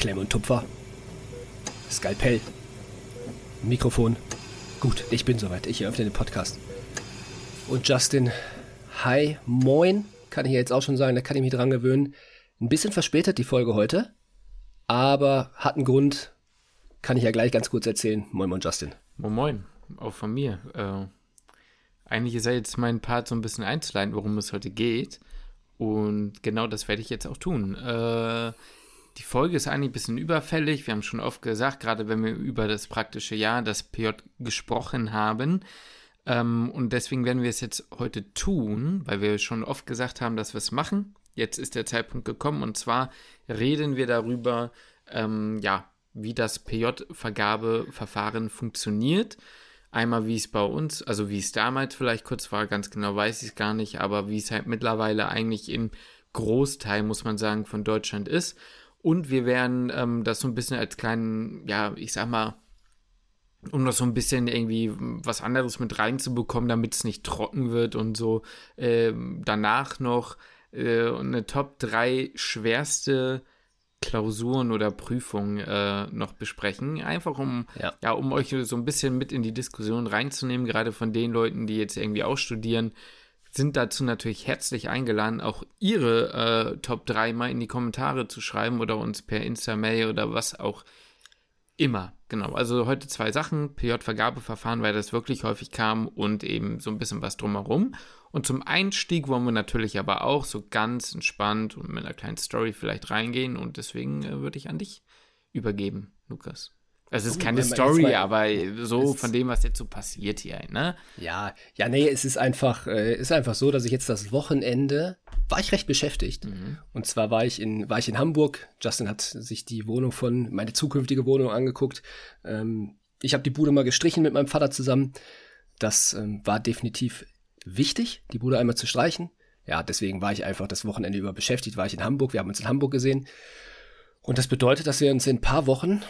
Klemm und Tupfer. Skalpell. Mikrofon. Gut, ich bin soweit. Ich eröffne den Podcast. Und Justin, hi, moin, kann ich jetzt auch schon sagen, da kann ich mich dran gewöhnen. Ein bisschen verspätet die Folge heute, aber hat einen Grund, kann ich ja gleich ganz kurz erzählen. Moin, moin, Justin. Moin, moin, auch von mir. Äh, eigentlich ist ja jetzt mein Part so ein bisschen einzuleiten, worum es heute geht. Und genau das werde ich jetzt auch tun. Äh, die Folge ist eigentlich ein bisschen überfällig. Wir haben schon oft gesagt, gerade wenn wir über das praktische Jahr, das PJ gesprochen haben. Ähm, und deswegen werden wir es jetzt heute tun, weil wir schon oft gesagt haben, dass wir es machen. Jetzt ist der Zeitpunkt gekommen und zwar reden wir darüber, ähm, ja, wie das PJ-Vergabeverfahren funktioniert. Einmal, wie es bei uns, also wie es damals vielleicht kurz war, ganz genau weiß ich es gar nicht, aber wie es halt mittlerweile eigentlich im Großteil, muss man sagen, von Deutschland ist. Und wir werden ähm, das so ein bisschen als kleinen, ja, ich sag mal, um das so ein bisschen irgendwie was anderes mit reinzubekommen, damit es nicht trocken wird und so. Äh, danach noch äh, eine Top 3 schwerste Klausuren oder Prüfungen äh, noch besprechen. Einfach um, ja. ja. um euch so ein bisschen mit in die Diskussion reinzunehmen, gerade von den Leuten, die jetzt irgendwie auch studieren sind dazu natürlich herzlich eingeladen, auch ihre äh, Top 3 mal in die Kommentare zu schreiben oder uns per Insta-Mail oder was auch immer. Genau, also heute zwei Sachen, PJ-Vergabeverfahren, weil das wirklich häufig kam und eben so ein bisschen was drumherum. Und zum Einstieg wollen wir natürlich aber auch so ganz entspannt und mit einer kleinen Story vielleicht reingehen und deswegen äh, würde ich an dich übergeben, Lukas. Es ist keine Story, aber so von dem, was jetzt so passiert hier, ne? Ja, ja, nee, es ist einfach, äh, ist einfach so, dass ich jetzt das Wochenende war ich recht beschäftigt. Mhm. Und zwar war ich in, war ich in Hamburg. Justin hat sich die Wohnung von, meine zukünftige Wohnung angeguckt. Ähm, ich habe die Bude mal gestrichen mit meinem Vater zusammen. Das ähm, war definitiv wichtig, die Bude einmal zu streichen. Ja, deswegen war ich einfach das Wochenende über beschäftigt, war ich in Hamburg. Wir haben uns in Hamburg gesehen. Und das bedeutet, dass wir uns in ein paar Wochen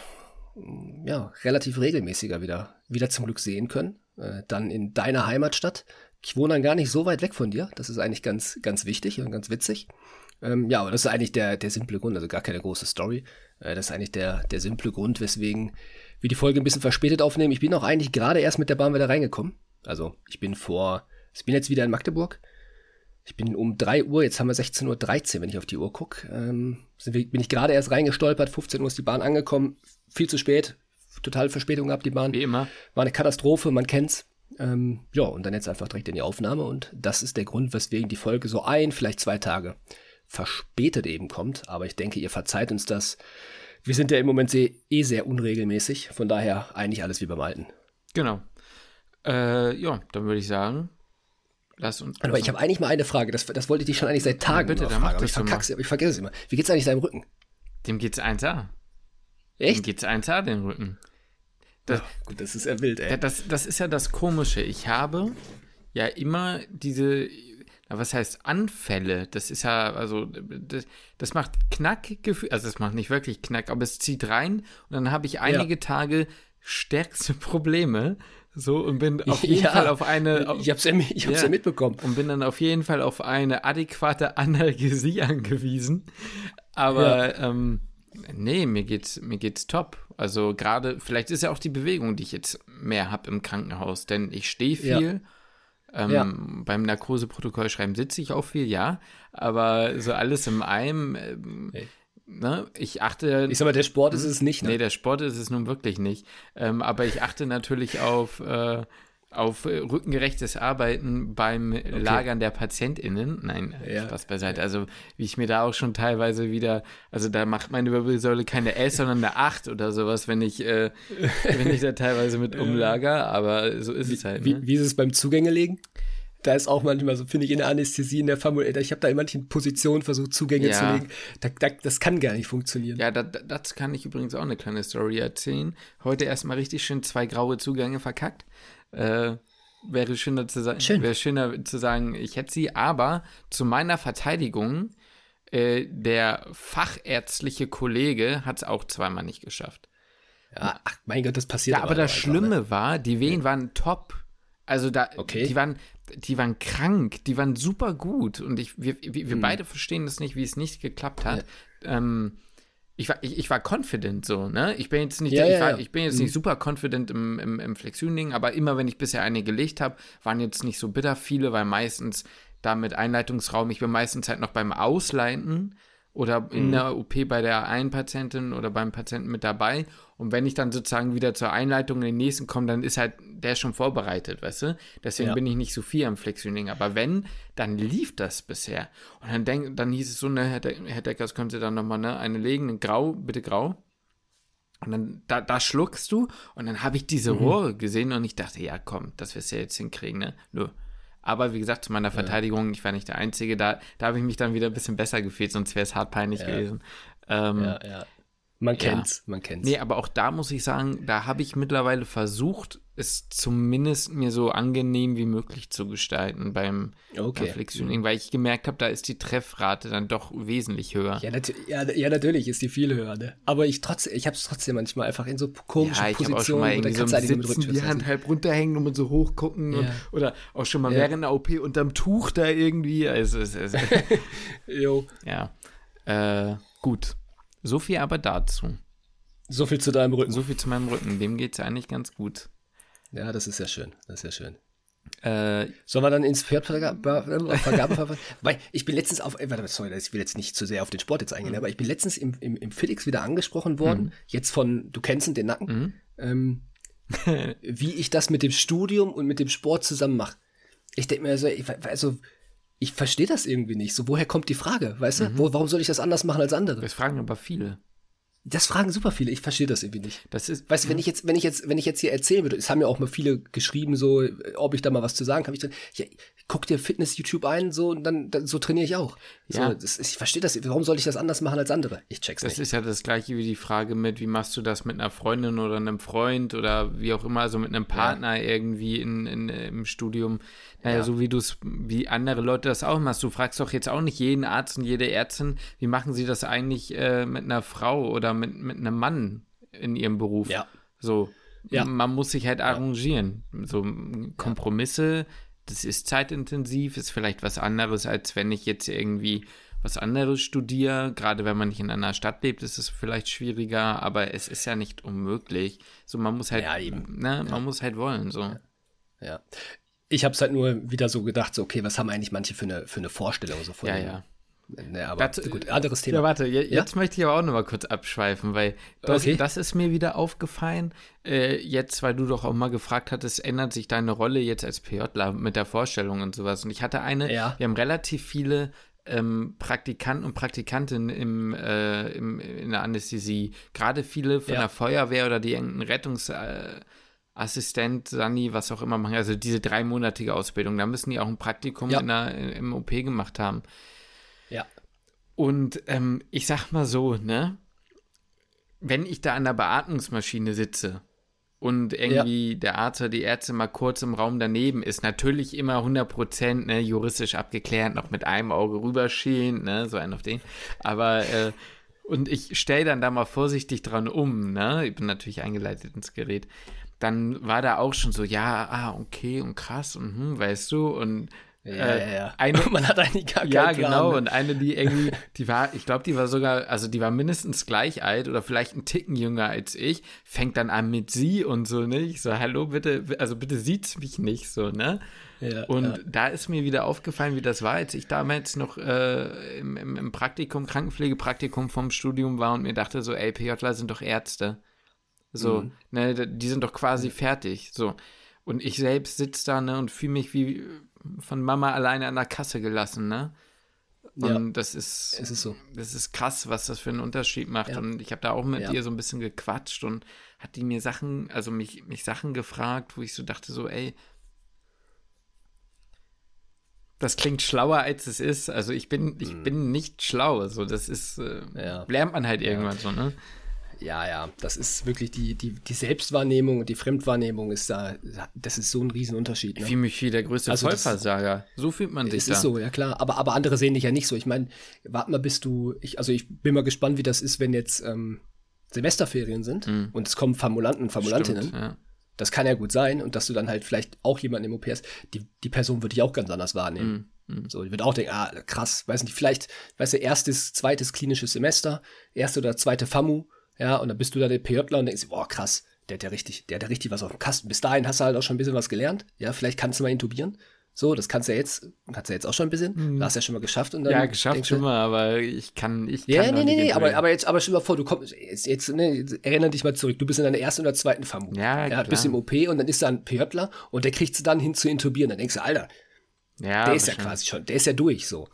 ja, relativ regelmäßiger wieder, wieder zum Glück sehen können. Äh, dann in deiner Heimatstadt. Ich wohne dann gar nicht so weit weg von dir. Das ist eigentlich ganz, ganz wichtig und ganz witzig. Ähm, ja, aber das ist eigentlich der, der simple Grund, also gar keine große Story. Äh, das ist eigentlich der, der simple Grund, weswegen wir die Folge ein bisschen verspätet aufnehmen. Ich bin auch eigentlich gerade erst mit der Bahn wieder reingekommen. Also ich bin vor, ich bin jetzt wieder in Magdeburg. Ich bin um 3 Uhr, jetzt haben wir 16.13 Uhr, wenn ich auf die Uhr gucke. Ähm, bin ich gerade erst reingestolpert, 15 Uhr ist die Bahn angekommen, viel zu spät, total Verspätung gehabt, die Bahn. Wie immer. War eine Katastrophe, man kennt's. Ähm, ja, und dann jetzt einfach direkt in die Aufnahme und das ist der Grund, weswegen die Folge so ein, vielleicht zwei Tage verspätet eben kommt. Aber ich denke, ihr verzeiht uns das. Wir sind ja im Moment eh sehr unregelmäßig, von daher eigentlich alles wie beim Alten. Genau. Äh, ja, dann würde ich sagen, lass uns. Aber ich habe eigentlich mal eine Frage, das, das wollte ich dich schon eigentlich seit Tagen ja, bitte, dann fragen, aber ich, verkack's, ich vergesse es immer. Wie geht's eigentlich deinem Rücken? Dem geht's 1A. Echt? Geht's 1A, den Rücken. Das, Ach, gut, das ist ja wild, ey. Das, das ist ja das Komische. Ich habe ja immer diese, was heißt Anfälle? Das ist ja, also, das, das macht Knackgefühl, also das macht nicht wirklich Knack, aber es zieht rein und dann habe ich einige ja. Tage stärkste Probleme. So und bin auf jeden ja, Fall auf eine. Auf, ich hab's, ja, ich hab's ja. ja. mitbekommen. Und bin dann auf jeden Fall auf eine adäquate Analgesie angewiesen. Aber ähm, Nee, mir geht's, mir geht's top. Also gerade, vielleicht ist ja auch die Bewegung, die ich jetzt mehr habe im Krankenhaus, denn ich stehe viel. Ja. Ähm, ja. Beim Narkoseprotokoll schreiben sitze ich auch viel, ja. Aber so alles im einem, ähm, hey. ne, ich achte. Ich sag mal, der Sport ist es nicht, ne? Nee, der Sport ist es nun wirklich nicht. Ähm, aber ich achte natürlich auf. Äh, auf äh, rückengerechtes Arbeiten beim okay. Lagern der PatientInnen. Nein, ja. Spaß beiseite. Also, wie ich mir da auch schon teilweise wieder, also da macht meine Wirbelsäule keine S, sondern eine 8 oder sowas, wenn ich, äh, wenn ich da teilweise mit umlager, aber so ist wie, es halt. Ne? Wie, wie ist es beim Zugängelegen? Da ist auch manchmal so, finde ich, in der Anästhesie, in der Famul, ich habe da in manchen Positionen versucht, Zugänge ja. zu legen. Da, da, das kann gar nicht funktionieren. Ja, da, das kann ich übrigens auch eine kleine Story erzählen. Heute erstmal richtig schön zwei graue Zugänge verkackt. Äh, wäre schöner zu sagen, Schön. wäre schöner zu sagen, ich hätte sie, aber zu meiner Verteidigung, äh, der fachärztliche Kollege hat es auch zweimal nicht geschafft. Ja, ach mein Gott, das passiert. Ja, aber, das Schlimme ne? war, die Wehen ja. waren top. Also da, okay. die waren, die waren krank, die waren super gut und ich, wir, wir, wir hm. beide verstehen das nicht, wie es nicht geklappt hat. Ja. Ähm, ich war, ich, ich war confident so, ne? Ich bin jetzt nicht, Ja, ich, war, ja. ich bin jetzt Mhm. nicht super confident im, im, im Flexion-Ding, aber immer wenn ich bisher eine gelegt habe, waren jetzt nicht so bitter viele, weil meistens da mit Einleitungsraum, ich bin meistens halt noch beim Ausleiten oder in Mhm. der OP bei der einen Patientin oder beim Patienten mit dabei. Und wenn ich dann sozusagen wieder zur Einleitung in den nächsten komme, dann ist halt der schon vorbereitet, weißt du? Deswegen Ja. bin ich nicht so viel am Flexioning. Aber wenn, dann lief das bisher. Und dann, denk, dann hieß es so, ne, Herr, De Herr Deckers könnte dann nochmal ne, eine legen, in grau, bitte grau. Und dann, da, da schluckst du und dann habe ich diese Rohre gesehen und ich dachte, ja komm, das wirst du ja jetzt hinkriegen, ne? Nö. Aber wie gesagt, zu meiner Verteidigung, ich war nicht der Einzige, da, da habe ich mich dann wieder ein bisschen besser gefühlt, sonst wäre es hart peinlich Ja. gewesen. Ähm, Ja, ja. Man Ja. kennt's, man kennt's. Nee, aber auch da muss ich sagen, da habe ich mittlerweile versucht, es zumindest mir so angenehm wie möglich zu gestalten beim, Okay. beim Flexioning, weil ich gemerkt habe, da ist die Treffrate dann doch wesentlich höher. Ja, natu ja, ja, natürlich ist die viel höher, ne? Aber ich trotzdem, ich hab's trotzdem manchmal einfach in so komischen Ja, ich habe Positionen, auch schon mal wo irgendwie der so mit Sitzen die Hand halb runterhängen und so hochgucken und, Ja. oder auch schon mal Ja. während der OP unterm Tuch da irgendwie. Also, es ist, Jo. ja, äh, gut. So viel aber dazu. So viel zu deinem Rücken. So viel zu meinem Rücken. Dem geht es eigentlich ganz gut. Ja, das ist ja schön. Das ist ja schön. Äh, Sollen wir dann ins Pferdvergabeverfahren? Weil ich bin letztens auf, äh, warte, sorry, ich will jetzt nicht zu sehr auf den Sport jetzt Mhm. eingehen, aber ich bin letztens im, im, im Felix wieder angesprochen worden, jetzt von, du kennst ihn, den Nacken, Mhm. ähm, wie ich das mit dem Studium und mit dem Sport zusammen mache. Ich denke mir so, ich, also, ich verstehe das irgendwie nicht. So, woher kommt die Frage? Weißt Mhm. du? Wo, warum soll ich das anders machen als andere? das fragen aber viele. Das fragen super viele. Ich verstehe das irgendwie nicht. Das ist, Weißt du, wenn ich jetzt, wenn ich jetzt, wenn ich jetzt hier erzählen würde, es haben ja auch mal viele geschrieben, so, ob ich da mal was zu sagen kann, ich dann, ja, guck dir Fitness-YouTube ein, so, und dann, dann so trainiere ich auch. So, Ja. das, ist- ich verstehe das. Warum soll ich das anders machen als andere? Ich check's Das nicht. ist ja das gleiche wie die Frage mit, wie machst du das mit einer Freundin oder einem Freund oder wie auch immer, also mit einem Partner irgendwie in, in, im Studium. Naja, Ja. so wie du es, wie andere Leute das auch machst. Du fragst doch jetzt auch nicht jeden Arzt und jede Ärztin, wie machen sie das eigentlich äh, mit einer Frau oder mit, mit einem Mann in ihrem Beruf? Ja. So. Ja. Man muss sich halt arrangieren. So Kompromisse, das ist zeitintensiv, ist vielleicht was anderes, als wenn ich jetzt irgendwie was anderes studiere. Gerade wenn man nicht in einer Stadt lebt, ist es vielleicht schwieriger, aber es ist ja nicht unmöglich. So, man muss halt, Ja, eben. ne, man muss halt wollen, so. Ja. Ich habe es halt nur wieder so gedacht, so, okay, was haben eigentlich manche für eine, für eine Vorstellung so von Ja, ja. Ne, aber Dazu- gut, anderes Thema. Ja, warte, je, jetzt möchte ich aber auch noch mal kurz abschweifen, weil das, Okay. das ist mir wieder aufgefallen. Äh, jetzt, weil du doch auch mal gefragt hattest, ändert sich deine Rolle jetzt als PJler mit der Vorstellung und sowas. Und ich hatte eine, Ja. wir haben relativ viele ähm, Praktikanten und Praktikantinnen im, äh, im, in der Anästhesie. Gerade viele von Ja. der Feuerwehr oder die irgendeinen Rettungsassistent, Assistent, Sani, was auch immer machen. Also diese dreimonatige Ausbildung, da müssen die auch ein Praktikum Ja. in der, im OP gemacht haben. Ja. Und ähm, ich sag mal so, ne? Wenn ich da an der Beatmungsmaschine sitze und irgendwie der Arzt oder die Ärzte mal kurz im Raum daneben ist, natürlich immer 100% ne, juristisch abgeklärt, noch mit einem Auge rüberschielen, ne, so ein auf den. Aber, äh, und ich stelle dann da mal vorsichtig dran um, ne? Ich bin natürlich eingeleitet ins Gerät. Dann war da auch schon so, ja, ah, okay und krass und hm, weißt du, und Ja, äh, ja, ja. eine, Man hat eigentlich gar ja, genau. ne? Und eine, die irgendwie, die war, ich glaube, die war sogar, also die war mindestens gleich alt oder vielleicht einen Ticken jünger als ich, fängt dann an mit sie und so, ne? Ich so, hallo, bitte, also bitte sieht's mich nicht so, ne? Ja, Und ja. da ist mir wieder aufgefallen, wie das war, als ich damals noch äh, im, im, im Praktikum, Krankenpflegepraktikum vom Studium war und mir dachte so, ey, PJler sind doch Ärzte. So, Mhm. ne, die sind doch quasi fertig. So. Und ich selbst sitze da, ne, und fühle mich wie von Mama alleine an der Kasse gelassen, ne? Ja. Und das ist, Es ist so. das ist krass, was das für einen Unterschied macht. Ja. Und ich habe da auch mit Ja. ihr so ein bisschen gequatscht und hat die mir Sachen, also mich, mich Sachen gefragt, wo ich so dachte, so, ey, das klingt schlauer, als es ist. Also ich bin, ich bin nicht schlau. So, das ist, äh, Mhm. Ja. lernt man halt irgendwann so, ne? Ja, ja, das ist wirklich die, die, die Selbstwahrnehmung und die Fremdwahrnehmung ist da, das ist so ein Riesenunterschied. Ich Ne? fühle mich wie der größte Also Vollversager. So fühlt man sich Es da. ist so, ja klar. Aber, aber andere sehen dich ja nicht so. Ich meine, warte mal, bis du, ich, also ich bin mal gespannt, wie das ist, wenn jetzt ähm, Semesterferien sind und es kommen Formulanten und Formulantinnen. Mhm. Stimmt, ja. Das kann ja gut sein und dass du dann halt vielleicht auch jemanden im OP hast. Die, die Person würde ich auch ganz anders wahrnehmen. Mhm. So, die wird auch denken, ah, krass, weiß nicht, vielleicht, weißt du, erstes, zweites klinisches Semester, erste oder zweite FAMU, ja, und dann bist du da der PJler und denkst, boah, krass, der hat ja richtig, der hat ja richtig was auf dem Kasten. Bis dahin hast du halt auch schon ein bisschen was gelernt. Ja, vielleicht kannst du mal intubieren. So, das kannst du ja jetzt, kannst du ja jetzt auch schon ein bisschen. Mhm. Du hast ja schon mal geschafft und dann. Ja, geschafft schon mal, aber ich kann, ich ja, kann. Ja, nee, nee, nee, aber, aber jetzt, aber stell dir mal vor, du kommst, jetzt, jetzt, ne, erinnere dich mal zurück, du bist in deiner ersten oder zweiten FAMU. Ja, ja, bist im OP und dann ist da ein PJler und der kriegt es dann hin zu intubieren. Dann denkst du, Alter, ja, der ist ja quasi schon, der ist ja durch, so.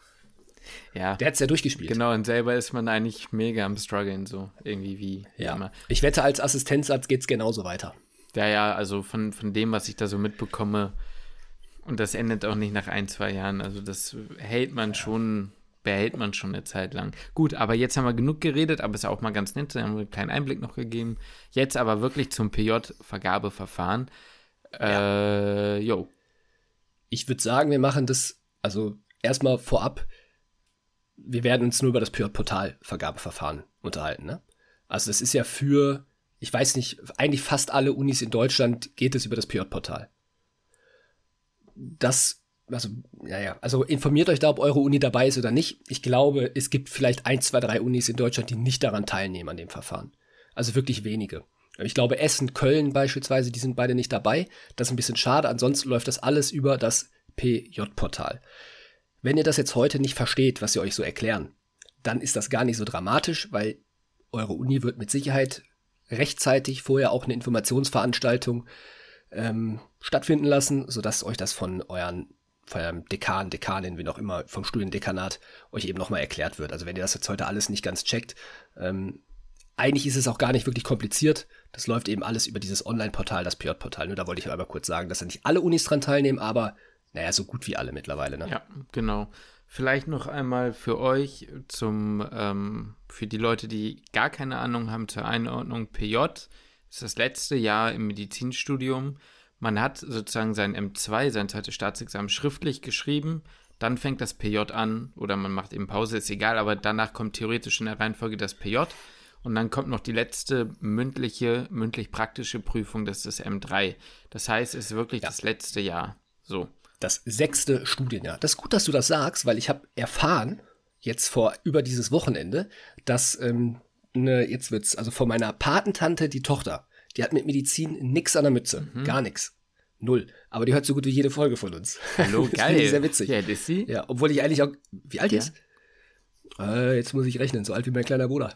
Ja. Der hat es ja durchgespielt. Genau, und selber ist man eigentlich mega am struggeln, so irgendwie wie, ja. immer. Ich wette, als Assistenzarzt geht es genauso weiter. Ja, ja, also von, von dem, was ich da so mitbekomme, und das endet auch nicht nach ein, zwei Jahren. Also das hält man schon, behält man schon eine Zeit lang. Gut, aber jetzt haben wir genug geredet, aber es ist auch mal ganz nett, da haben wir einen kleinen Einblick noch gegeben. Jetzt aber wirklich zum PJ-Vergabeverfahren. Äh, jo. Ich würde sagen, wir machen das, also erstmal vorab, wir werden uns nur über das PJ-Portal-Vergabeverfahren unterhalten, ne? Also das ist ja für, ich weiß nicht, eigentlich fast alle Unis in Deutschland geht es über das PJ-Portal das, also, ja, ja, also informiert euch da, ob eure Uni dabei ist oder nicht. Ich glaube, es gibt vielleicht ein, zwei, drei Unis in Deutschland, die nicht daran teilnehmen an dem Verfahren. Also wirklich wenige. Ich glaube, Essen, Köln beispielsweise, die sind beide nicht dabei. Das ist ein bisschen schade. Ansonsten läuft das alles über das PJ-Portal. Wenn ihr das jetzt heute nicht versteht, was sie euch so erklären, dann ist das gar nicht so dramatisch, weil eure Uni wird mit Sicherheit rechtzeitig vorher auch eine Informationsveranstaltung ähm, stattfinden lassen, sodass euch das von euren von eurem Dekan, Dekanin, wie noch immer, vom Studiendekanat euch eben nochmal erklärt wird. Also wenn ihr das jetzt heute alles nicht ganz checkt, ähm, eigentlich ist es auch gar nicht wirklich kompliziert. Das läuft eben alles über dieses Online-Portal, das PJ-Portal. Nur da wollte ich aber kurz sagen, dass da nicht alle Unis dran teilnehmen, aber naja, so gut wie alle mittlerweile. Ne? Ja, genau. Vielleicht noch einmal für euch zum, ähm, für die Leute, die gar keine Ahnung haben zur Einordnung PJ ist das letzte Jahr im Medizinstudium. Man hat sozusagen sein M2, sein zweites Staatsexamen schriftlich geschrieben. Dann fängt das PJ an oder man macht eben Pause, ist egal, aber danach kommt theoretisch in der Reihenfolge das PJ. Und dann kommt noch die letzte mündliche, mündlich-praktische Prüfung, das ist das M3. Das heißt, es ist wirklich ja. das letzte Jahr. So. Das sechste Studienjahr. Das ist gut, dass du das sagst, weil ich habe erfahren, jetzt vor über dieses Wochenende, dass ähm, eine, jetzt wird's, also von meiner Patentante die Tochter, die hat mit Medizin nix an der Mütze. Mhm. Gar nix. Null. Aber die hört so gut wie jede Folge von uns. Hallo, geil. sehr witzig. Ja, ist sie? Ja, obwohl ich eigentlich auch. Wie alt ja. ist? Äh, jetzt muss ich rechnen, so alt wie mein kleiner Bruder.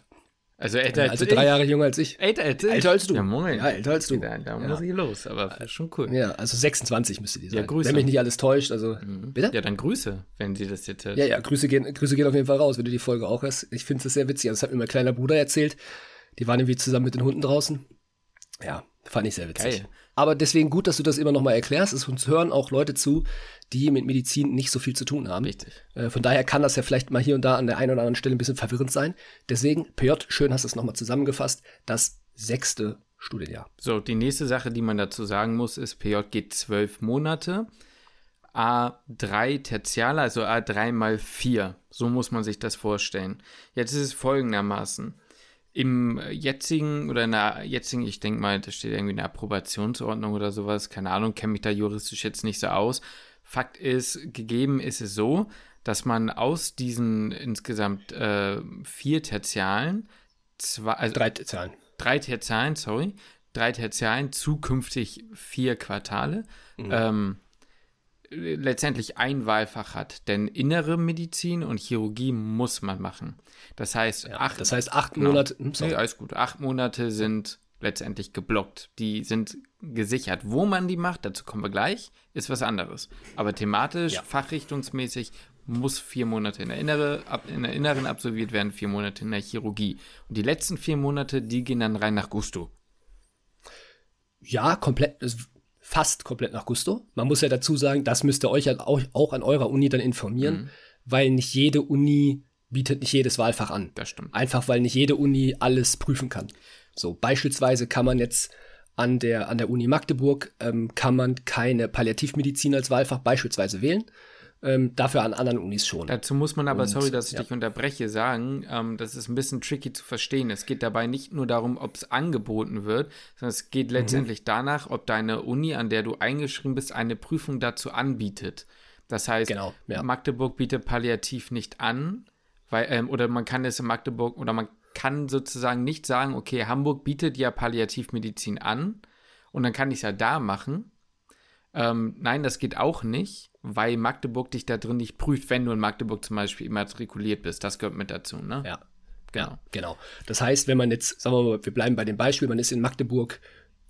Also älter als Also drei Jahre jünger als ich. Älter als ich? Älter als du. Ja, moin. Ja, älter als du. Da, da muss ich los, aber schon cool. Ja, also 26 müsste die sein. Ja, Grüße. Wenn mich nicht alles täuscht, also. Mhm. Bitte? Ja, dann Grüße, wenn sie das jetzt hört. Ja, ja, Grüße gehen, Grüße gehen auf jeden Fall raus, wenn du die Folge auch hörst. Ich finde es sehr witzig. Also, das hat mir mein kleiner Bruder erzählt. Die waren irgendwie zusammen mit den Hunden draußen. Ja, fand ich sehr witzig. Geil. Aber deswegen gut, dass du das immer nochmal erklärst. Es uns hören auch Leute zu, die mit Medizin nicht so viel zu tun haben. Richtig. Äh, von daher kann das ja vielleicht mal hier und da an der einen oder anderen Stelle ein bisschen verwirrend sein. Deswegen, PJ, schön hast du es nochmal zusammengefasst, das sechste Studienjahr. So, die nächste Sache, die man dazu sagen muss, ist, PJ geht zwölf Monate. A3 Tertiale, also A3 mal 4. So muss man sich das vorstellen. Jetzt ist es folgendermaßen im jetzigen oder in der jetzigen, ich denke mal, da steht irgendwie eine Approbationsordnung oder sowas, keine Ahnung, kenne mich da juristisch jetzt nicht so aus. Fakt ist, gegeben ist es so, dass man aus diesen insgesamt äh, vier Tertialen, zwei, also drei Tertialen, drei Tertialen, sorry, drei Tertialen, zukünftig vier Quartale, mhm. ähm, letztendlich ein Wahlfach hat. Denn innere Medizin und Chirurgie muss man machen. Das heißt, ja, acht, das heißt acht genau. Monate. Hm, nee, alles gut. Acht Monate sind letztendlich geblockt. Die sind gesichert. Wo man die macht, dazu kommen wir gleich, ist was anderes. Aber thematisch, ja. fachrichtungsmäßig muss vier Monate in der, innere, in der inneren absolviert werden, vier Monate in der Chirurgie. Und die letzten vier Monate, die gehen dann rein nach Gusto. Ja, komplett fast komplett nach Gusto. Man muss ja dazu sagen, das müsst ihr euch halt auch, auch an eurer Uni dann informieren, mhm. weil nicht jede Uni bietet nicht jedes Wahlfach an. Das stimmt. Einfach weil nicht jede Uni alles prüfen kann. So, beispielsweise kann man jetzt an der, an der Uni Magdeburg ähm, kann man keine Palliativmedizin als Wahlfach beispielsweise wählen. Ähm, dafür an anderen Unis schon. Dazu muss man aber, Und, sorry, dass ich ja. dich unterbreche, sagen, ähm, das ist ein bisschen tricky zu verstehen. Es geht dabei nicht nur darum, ob es angeboten wird, sondern es geht mhm. letztendlich mhm. danach, ob deine Uni, an der du eingeschrieben bist, eine Prüfung dazu anbietet. Das heißt, genau, ja. Magdeburg bietet Palliativ nicht an, weil, ähm, oder man kann es in Magdeburg, oder man kann sozusagen nicht sagen, okay, Hamburg bietet ja Palliativmedizin an und dann kann ich es ja da machen. Ähm, nein, das geht auch nicht, weil Magdeburg dich da drin nicht prüft, wenn du in Magdeburg zum Beispiel immatrikuliert bist. Das gehört mit dazu, ne? Ja. Genau. genau. Das heißt, wenn man jetzt, sagen wir mal, wir bleiben bei dem Beispiel, man ist in Magdeburg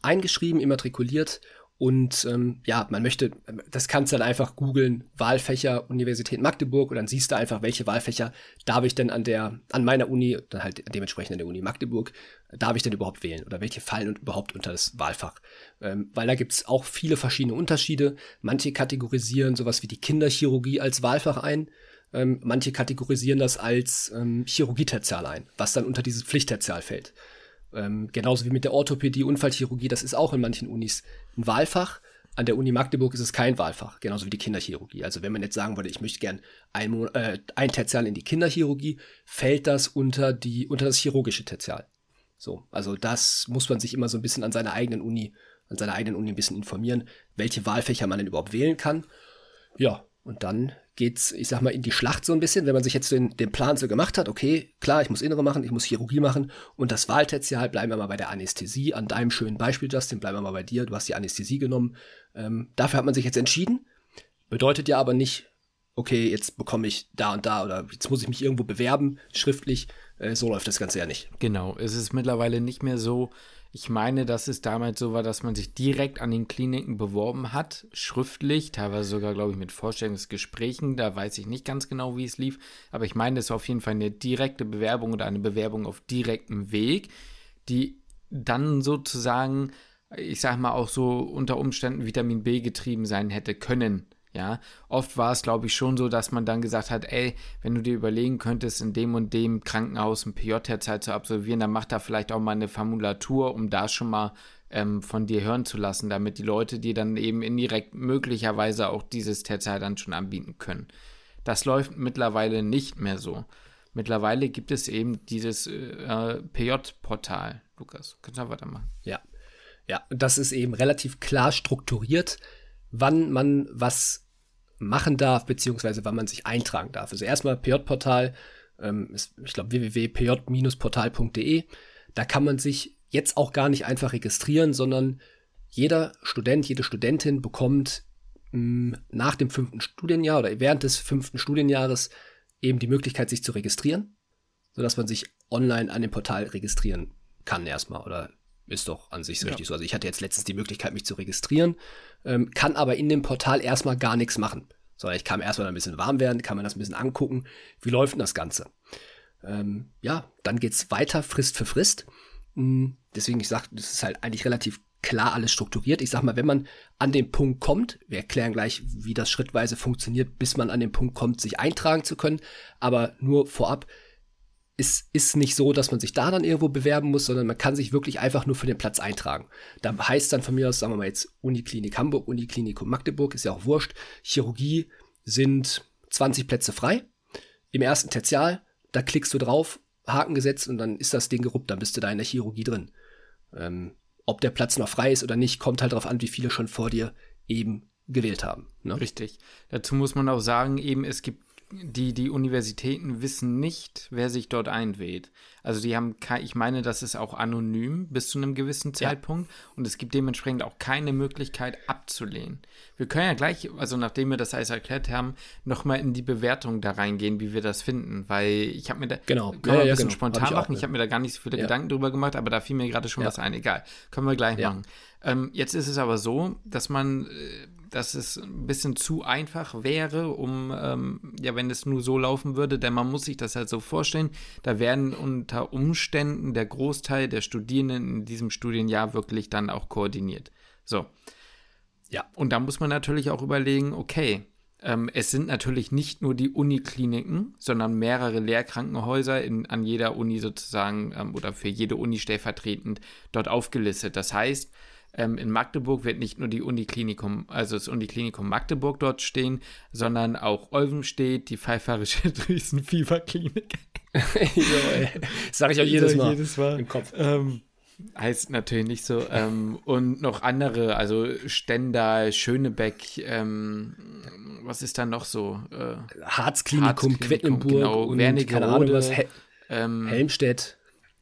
eingeschrieben, immatrikuliert und ähm, ja, man möchte, das kannst du dann einfach googeln, Wahlfächer Universität Magdeburg und dann siehst du einfach, welche Wahlfächer darf ich denn an der, an meiner Uni, dann halt dementsprechend an der Uni Magdeburg, darf ich denn überhaupt wählen oder welche fallen überhaupt unter das Wahlfach. Ähm, weil da gibt's auch viele verschiedene Unterschiede. Manche kategorisieren sowas wie die Kinderchirurgie als Wahlfach ein. Ähm, manche kategorisieren das als ähm, Chirurgie-Tertial ein, was dann unter dieses Pflichttertial fällt. Ähm, genauso wie mit der Orthopädie, Unfallchirurgie, das ist auch in manchen Unis ein Wahlfach. An der Uni Magdeburg ist es kein Wahlfach, genauso wie die Kinderchirurgie. Also wenn man jetzt sagen würde, ich möchte gern ein, äh, ein Tertial in die Kinderchirurgie, fällt das unter, die, unter das chirurgische Tertial. So, also das muss man sich immer so ein bisschen an seiner eigenen Uni, an seiner eigenen Uni ein bisschen informieren, welche Wahlfächer man denn überhaupt wählen kann. Ja, und dann geht's, ich sag mal, in die Schlacht so ein bisschen, wenn man sich jetzt den, den Plan so gemacht hat, okay, klar, ich muss Innere machen, ich muss Chirurgie machen und das Wahltertial, bleiben wir mal bei der Anästhesie, an deinem schönen Beispiel, Justin, bleiben wir mal bei dir, du hast die Anästhesie genommen. Ähm, dafür hat man sich jetzt entschieden, bedeutet ja aber nicht, okay, jetzt bekomme ich da und da oder jetzt muss ich mich irgendwo bewerben, schriftlich, äh, so läuft das Ganze ja nicht. Genau, es ist mittlerweile nicht mehr so, ich meine, dass es damals so war, dass man sich direkt an den Kliniken beworben hat, schriftlich, teilweise sogar, glaube ich, mit Vorstellungsgesprächen. Da weiß ich nicht ganz genau, wie es lief. Aber ich meine, es ist auf jeden Fall eine direkte Bewerbung oder eine Bewerbung auf direktem Weg, die dann sozusagen, ich sage mal, auch so unter Umständen Vitamin B getrieben sein hätte können. Ja, oft war es, glaube ich, schon so, dass man dann gesagt hat, ey, wenn du dir überlegen könntest, in dem und dem Krankenhaus ein PJ-Zeit zu absolvieren, dann mach da vielleicht auch mal eine Formulatur, um da schon mal ähm, von dir hören zu lassen, damit die Leute dir dann eben indirekt möglicherweise auch dieses Terzeit dann schon anbieten können. Das läuft mittlerweile nicht mehr so. Mittlerweile gibt es eben dieses äh, PJ-Portal. Lukas, kannst du weitermachen? Ja. Ja, das ist eben relativ klar strukturiert wann man was machen darf, beziehungsweise wann man sich eintragen darf. Also erstmal PJ-Portal, ähm, ich glaube www.pj-portal.de, da kann man sich jetzt auch gar nicht einfach registrieren, sondern jeder Student, jede Studentin bekommt mh, nach dem fünften Studienjahr oder während des fünften Studienjahres eben die Möglichkeit, sich zu registrieren, sodass man sich online an dem Portal registrieren kann erstmal oder ist doch an sich ja. richtig so. Also ich hatte jetzt letztens die Möglichkeit, mich zu registrieren, ähm, kann aber in dem Portal erstmal gar nichts machen. Sondern ich kann erstmal ein bisschen warm werden, kann man das ein bisschen angucken. Wie läuft denn das Ganze? Ähm, ja, dann geht's weiter, Frist für Frist. Mhm, deswegen, ich sage, das ist halt eigentlich relativ klar alles strukturiert. Ich sag mal, wenn man an den Punkt kommt, wir erklären gleich, wie das schrittweise funktioniert, bis man an den Punkt kommt, sich eintragen zu können. Aber nur vorab, es ist nicht so, dass man sich da dann irgendwo bewerben muss, sondern man kann sich wirklich einfach nur für den Platz eintragen. Da heißt dann von mir aus, sagen wir mal jetzt Uniklinik Hamburg, Uniklinikum Magdeburg, ist ja auch wurscht. Chirurgie sind 20 Plätze frei. Im ersten Tertial, da klickst du drauf, Haken gesetzt und dann ist das Ding geruppt, dann bist du da in der Chirurgie drin. Ähm, ob der Platz noch frei ist oder nicht, kommt halt darauf an, wie viele schon vor dir eben gewählt haben. Ne? Richtig. Dazu muss man auch sagen, eben es gibt die, die Universitäten wissen nicht, wer sich dort einwählt. Also die haben, ich meine, das ist auch anonym bis zu einem gewissen Zeitpunkt ja. und es gibt dementsprechend auch keine Möglichkeit abzulehnen. Wir können ja gleich, also nachdem wir das alles erklärt haben, nochmal in die Bewertung da reingehen, wie wir das finden, weil ich habe mir da, genau. können wir ja, ein bisschen genau. spontan ich machen, ich habe mir da gar nicht so viele Gedanken drüber gemacht, aber da fiel mir gerade schon was ein, egal, können wir gleich machen. Ähm, jetzt ist es aber so, dass man äh, dass es ein bisschen zu einfach wäre, um, ähm, ja, wenn es nur so laufen würde, denn man muss sich das halt so vorstellen, da werden unter Umständen der Großteil der Studierenden in diesem Studienjahr wirklich dann auch koordiniert. So. Ja. Und da muss man natürlich auch überlegen, okay, ähm, es sind natürlich nicht nur die Unikliniken, sondern mehrere Lehrkrankenhäuser in, an jeder Uni sozusagen ähm, oder für jede Uni stellvertretend dort aufgelistet. Das heißt, ähm, in Magdeburg wird nicht nur die Uniklinikum, also das Uniklinikum Magdeburg dort stehen, sondern auch Olvenstedt, die Pfeiferische Drüsenfieberklinik. Sag ich auch jedes Mal, jedes Mal im Kopf. Ähm, Heißt natürlich nicht so. Ähm, und noch andere, also Stendal, Schönebeck, ähm, was ist da noch so? Äh, Harzklinikum, Quedlinburg genau, und Wernigerode, Ahnung was, Hel ähm, Helmstedt.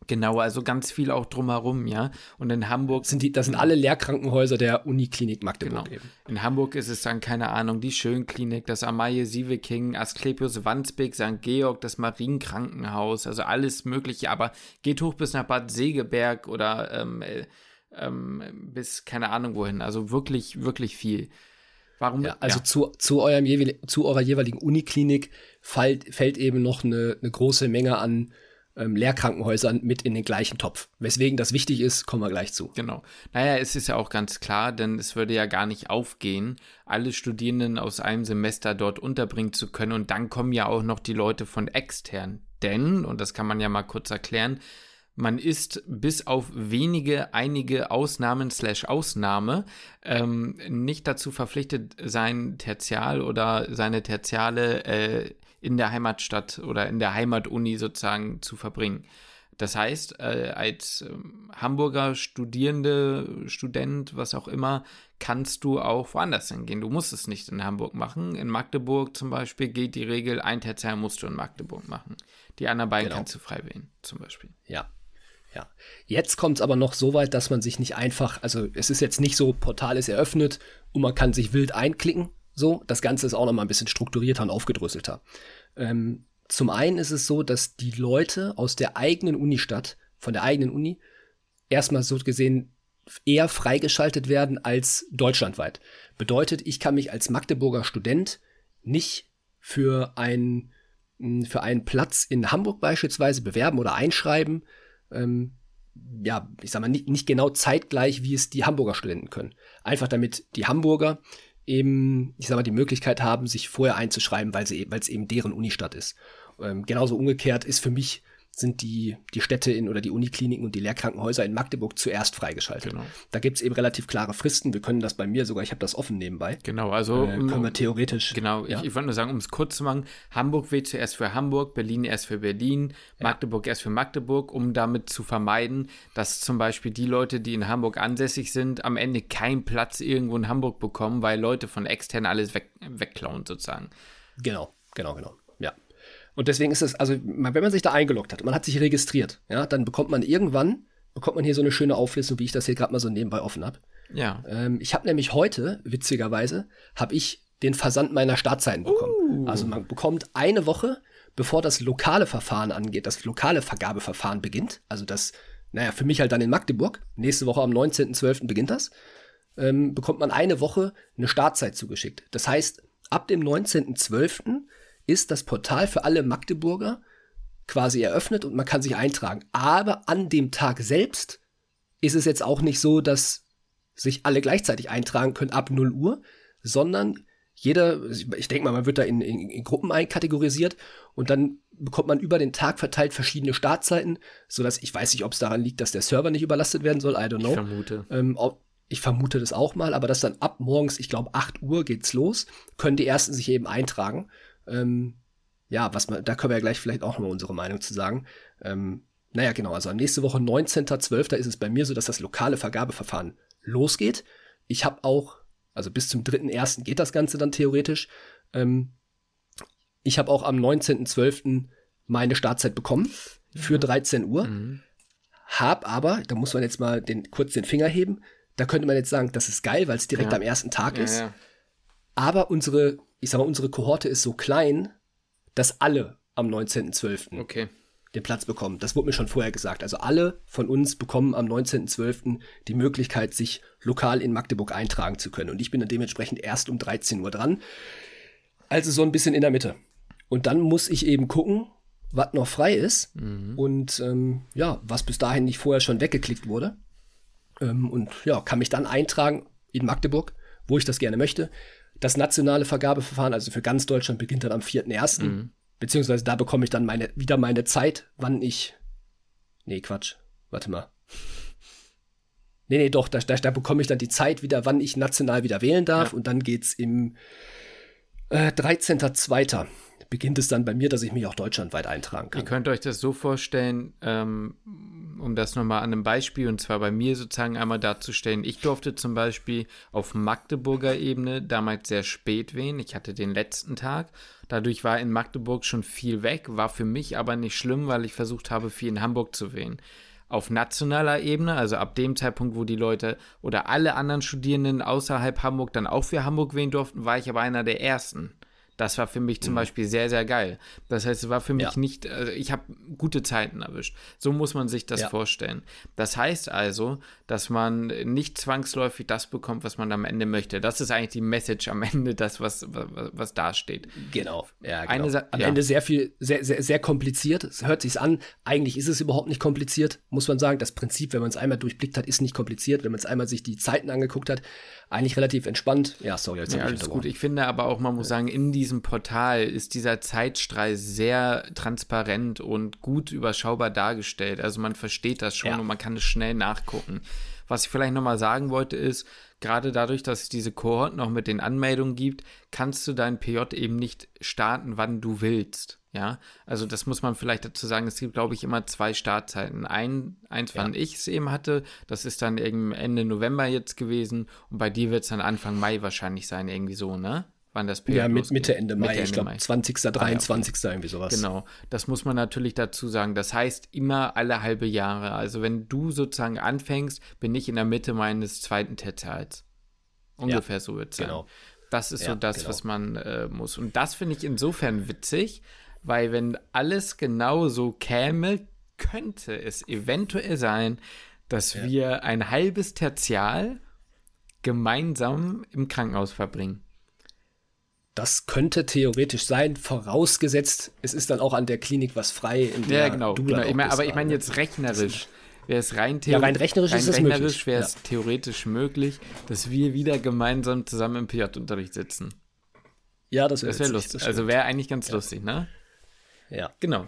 Genau, also ganz viel auch drumherum, ja. Und in Hamburg. Sind die, das sind alle Lehrkrankenhäuser der Uniklinik Magdeburg genau. eben. In Hamburg ist es dann, keine Ahnung, die Schönklinik, das Amalie Sieveking, Asklepios Wandsbek, St. Georg, das Marienkrankenhaus, also alles Mögliche. Aber geht hoch bis nach Bad Segeberg oder ähm, äh, ähm, bis keine Ahnung wohin. Also wirklich, wirklich viel. Warum? Ja, also ja. Zu, zu, eurem zu eurer jeweiligen Uniklinik fällt, fällt eben noch eine, eine große Menge an ähm, Lehrkrankenhäusern mit in den gleichen Topf. Weswegen das wichtig ist, kommen wir gleich zu. Genau. Naja, es ist ja auch ganz klar, denn es würde ja gar nicht aufgehen, alle Studierenden aus einem Semester dort unterbringen zu können. Und dann kommen ja auch noch die Leute von extern. Denn, und das kann man ja mal kurz erklären, man ist bis auf wenige, einige Ausnahmen slash Ausnahme ähm, nicht dazu verpflichtet, sein Tertial oder seine Tertiale äh, in der Heimatstadt oder in der Heimatuni sozusagen zu verbringen. Das heißt, äh, als äh, Hamburger Studierende, Student, was auch immer, kannst du auch woanders hingehen. Du musst es nicht in Hamburg machen. In Magdeburg zum Beispiel gilt die Regel, ein Tertial musst du in Magdeburg machen. Die anderen beiden genau. kannst du frei wählen, zum Beispiel. Ja. Ja. Jetzt kommt es aber noch so weit, dass man sich nicht einfach, also es ist jetzt nicht so, Portal ist eröffnet und man kann sich wild einklicken. So, das Ganze ist auch noch mal ein bisschen strukturierter und aufgedröselter. Ähm, zum einen ist es so, dass die Leute aus der eigenen Unistadt, von der eigenen Uni, erstmal so gesehen eher freigeschaltet werden als deutschlandweit. Bedeutet, ich kann mich als Magdeburger Student nicht für, ein, für einen Platz in Hamburg beispielsweise bewerben oder einschreiben. Ähm, ja, ich sag mal, nicht, nicht genau zeitgleich, wie es die Hamburger Studenten können. Einfach damit die Hamburger eben, ich sag mal, die Möglichkeit haben, sich vorher einzuschreiben, weil es eben deren Unistadt ist. Ähm, genauso umgekehrt ist für mich sind die, die Städte in oder die Unikliniken und die Lehrkrankenhäuser in Magdeburg zuerst freigeschaltet. Genau. Da gibt es eben relativ klare Fristen. Wir können das bei mir sogar, ich habe das offen nebenbei. Genau, also äh, können wir theoretisch. Genau, ja. ich, ich wollte nur sagen, um es kurz zu machen, Hamburg wählt zuerst für Hamburg, Berlin erst für Berlin, ja. Magdeburg erst für Magdeburg, um damit zu vermeiden, dass zum Beispiel die Leute, die in Hamburg ansässig sind, am Ende keinen Platz irgendwo in Hamburg bekommen, weil Leute von extern alles weg, wegklauen sozusagen. Genau, genau, genau. Und deswegen ist es, also wenn man sich da eingeloggt hat, man hat sich registriert, ja, dann bekommt man irgendwann, bekommt man hier so eine schöne Auflistung, wie ich das hier gerade mal so nebenbei offen habe. Ja. Ähm, ich habe nämlich heute, witzigerweise, habe ich den Versand meiner Startzeiten bekommen. Uh. Also man bekommt eine Woche, bevor das lokale Verfahren angeht, das lokale Vergabeverfahren beginnt. Also das, naja, für mich halt dann in Magdeburg. Nächste Woche am 19.12. beginnt das. Ähm, bekommt man eine Woche eine Startzeit zugeschickt. Das heißt, ab dem 19.12 ist das Portal für alle Magdeburger quasi eröffnet und man kann sich eintragen. Aber an dem Tag selbst ist es jetzt auch nicht so, dass sich alle gleichzeitig eintragen können ab 0 Uhr, sondern jeder, ich denke mal, man wird da in, in, in, Gruppen einkategorisiert und dann bekommt man über den Tag verteilt verschiedene Startzeiten, sodass ich weiß nicht, ob es daran liegt, dass der Server nicht überlastet werden soll, I don't know. Ich vermute. Ähm, ich vermute das auch mal, aber dass dann ab morgens, ich glaube 8 Uhr geht's los, können die ersten sich eben eintragen ähm, ja, was man, da können wir ja gleich vielleicht auch noch unsere Meinung zu sagen. Ähm, naja, genau, also nächste Woche 19.12. ist es bei mir so, dass das lokale Vergabeverfahren losgeht. Ich habe auch, also bis zum 3.1. geht das Ganze dann theoretisch. Ähm, ich habe auch am 19.12. meine Startzeit bekommen für 13 Uhr. Mhm. Hab aber, da muss man jetzt mal den, kurz den Finger heben, da könnte man jetzt sagen, das ist geil, weil es direkt ja. am ersten Tag ja, ist. Ja. Aber unsere ich sag mal, unsere Kohorte ist so klein, dass alle am 19.12. Okay. den Platz bekommen. Das wurde mir schon vorher gesagt. Also alle von uns bekommen am 19.12. die Möglichkeit, sich lokal in Magdeburg eintragen zu können. Und ich bin dann dementsprechend erst um 13 Uhr dran. Also so ein bisschen in der Mitte. Und dann muss ich eben gucken, was noch frei ist mhm. und ähm, ja, was bis dahin nicht vorher schon weggeklickt wurde. Ähm, und ja, kann mich dann eintragen in Magdeburg, wo ich das gerne möchte. Das nationale Vergabeverfahren, also für ganz Deutschland, beginnt dann am 4.1. Mhm. Beziehungsweise da bekomme ich dann meine, wieder meine Zeit, wann ich. Nee, Quatsch. Warte mal. Nee, nee, doch, da, da, da bekomme ich dann die Zeit wieder, wann ich national wieder wählen darf. Ja. Und dann geht's im äh, 13.2. beginnt es dann bei mir, dass ich mich auch deutschlandweit eintragen kann. Ihr könnt euch das so vorstellen, ähm, um das nochmal an einem Beispiel, und zwar bei mir sozusagen einmal darzustellen, ich durfte zum Beispiel auf Magdeburger Ebene damals sehr spät wählen. Ich hatte den letzten Tag. Dadurch war in Magdeburg schon viel weg, war für mich aber nicht schlimm, weil ich versucht habe, viel in Hamburg zu wählen. Auf nationaler Ebene, also ab dem Zeitpunkt, wo die Leute oder alle anderen Studierenden außerhalb Hamburg dann auch für Hamburg wählen durften, war ich aber einer der ersten. Das war für mich zum mhm. Beispiel sehr, sehr geil. Das heißt, es war für mich ja. nicht, also ich habe gute Zeiten erwischt. So muss man sich das ja. vorstellen. Das heißt also, dass man nicht zwangsläufig das bekommt, was man am Ende möchte. Das ist eigentlich die Message am Ende, das, was, was, was da steht. Genau. Ja, genau. Eine, am Ende sehr viel, sehr, sehr, sehr kompliziert. Es hört sich an. Eigentlich ist es überhaupt nicht kompliziert, muss man sagen. Das Prinzip, wenn man es einmal durchblickt hat, ist nicht kompliziert. Wenn man es einmal sich die Zeiten angeguckt hat, eigentlich relativ entspannt. Ja, sorry, jetzt ja, alles gut. Ich finde aber auch, man muss sagen, in diesem Portal ist dieser Zeitstrahl sehr transparent und gut überschaubar dargestellt. Also man versteht das schon ja. und man kann es schnell nachgucken. Was ich vielleicht nochmal sagen wollte ist, gerade dadurch, dass es diese Kohorten noch mit den Anmeldungen gibt, kannst du dein PJ eben nicht starten, wann du willst. Ja, also das muss man vielleicht dazu sagen. Es gibt, glaube ich, immer zwei Startzeiten. Ein, eins, wann ja. ich es eben hatte, das ist dann irgendwie Ende November jetzt gewesen und bei dir wird es dann Anfang Mai wahrscheinlich sein, irgendwie so, ne? Wann das PJ Ja, mit Mitte, Ende Mai, Mitte, Ende ich glaube 20., 23., ah, ja, irgendwie sowas. Genau, das muss man natürlich dazu sagen. Das heißt immer alle halbe Jahre. Also wenn du sozusagen anfängst, bin ich in der Mitte meines zweiten Tertials. Ungefähr ja, so wird es sein. Genau. Das ist ja, so das, genau. was man äh, muss. Und das finde ich insofern witzig, weil wenn alles genau so käme, könnte es eventuell sein, dass wir ein halbes Tertial gemeinsam im Krankenhaus verbringen. Das könnte theoretisch sein, vorausgesetzt, es ist dann auch an der Klinik was frei. In der ja, genau. genau. Ich mein, aber ich meine jetzt rechnerisch. Wäre es rein, ja, rein rechnerisch rein ist es möglich. wäre es ja. theoretisch möglich, dass wir wieder gemeinsam zusammen im PJ-Unterricht sitzen. Ja, das wäre wär lustig. Also wäre eigentlich ganz ja. lustig, ne? Ja. Genau.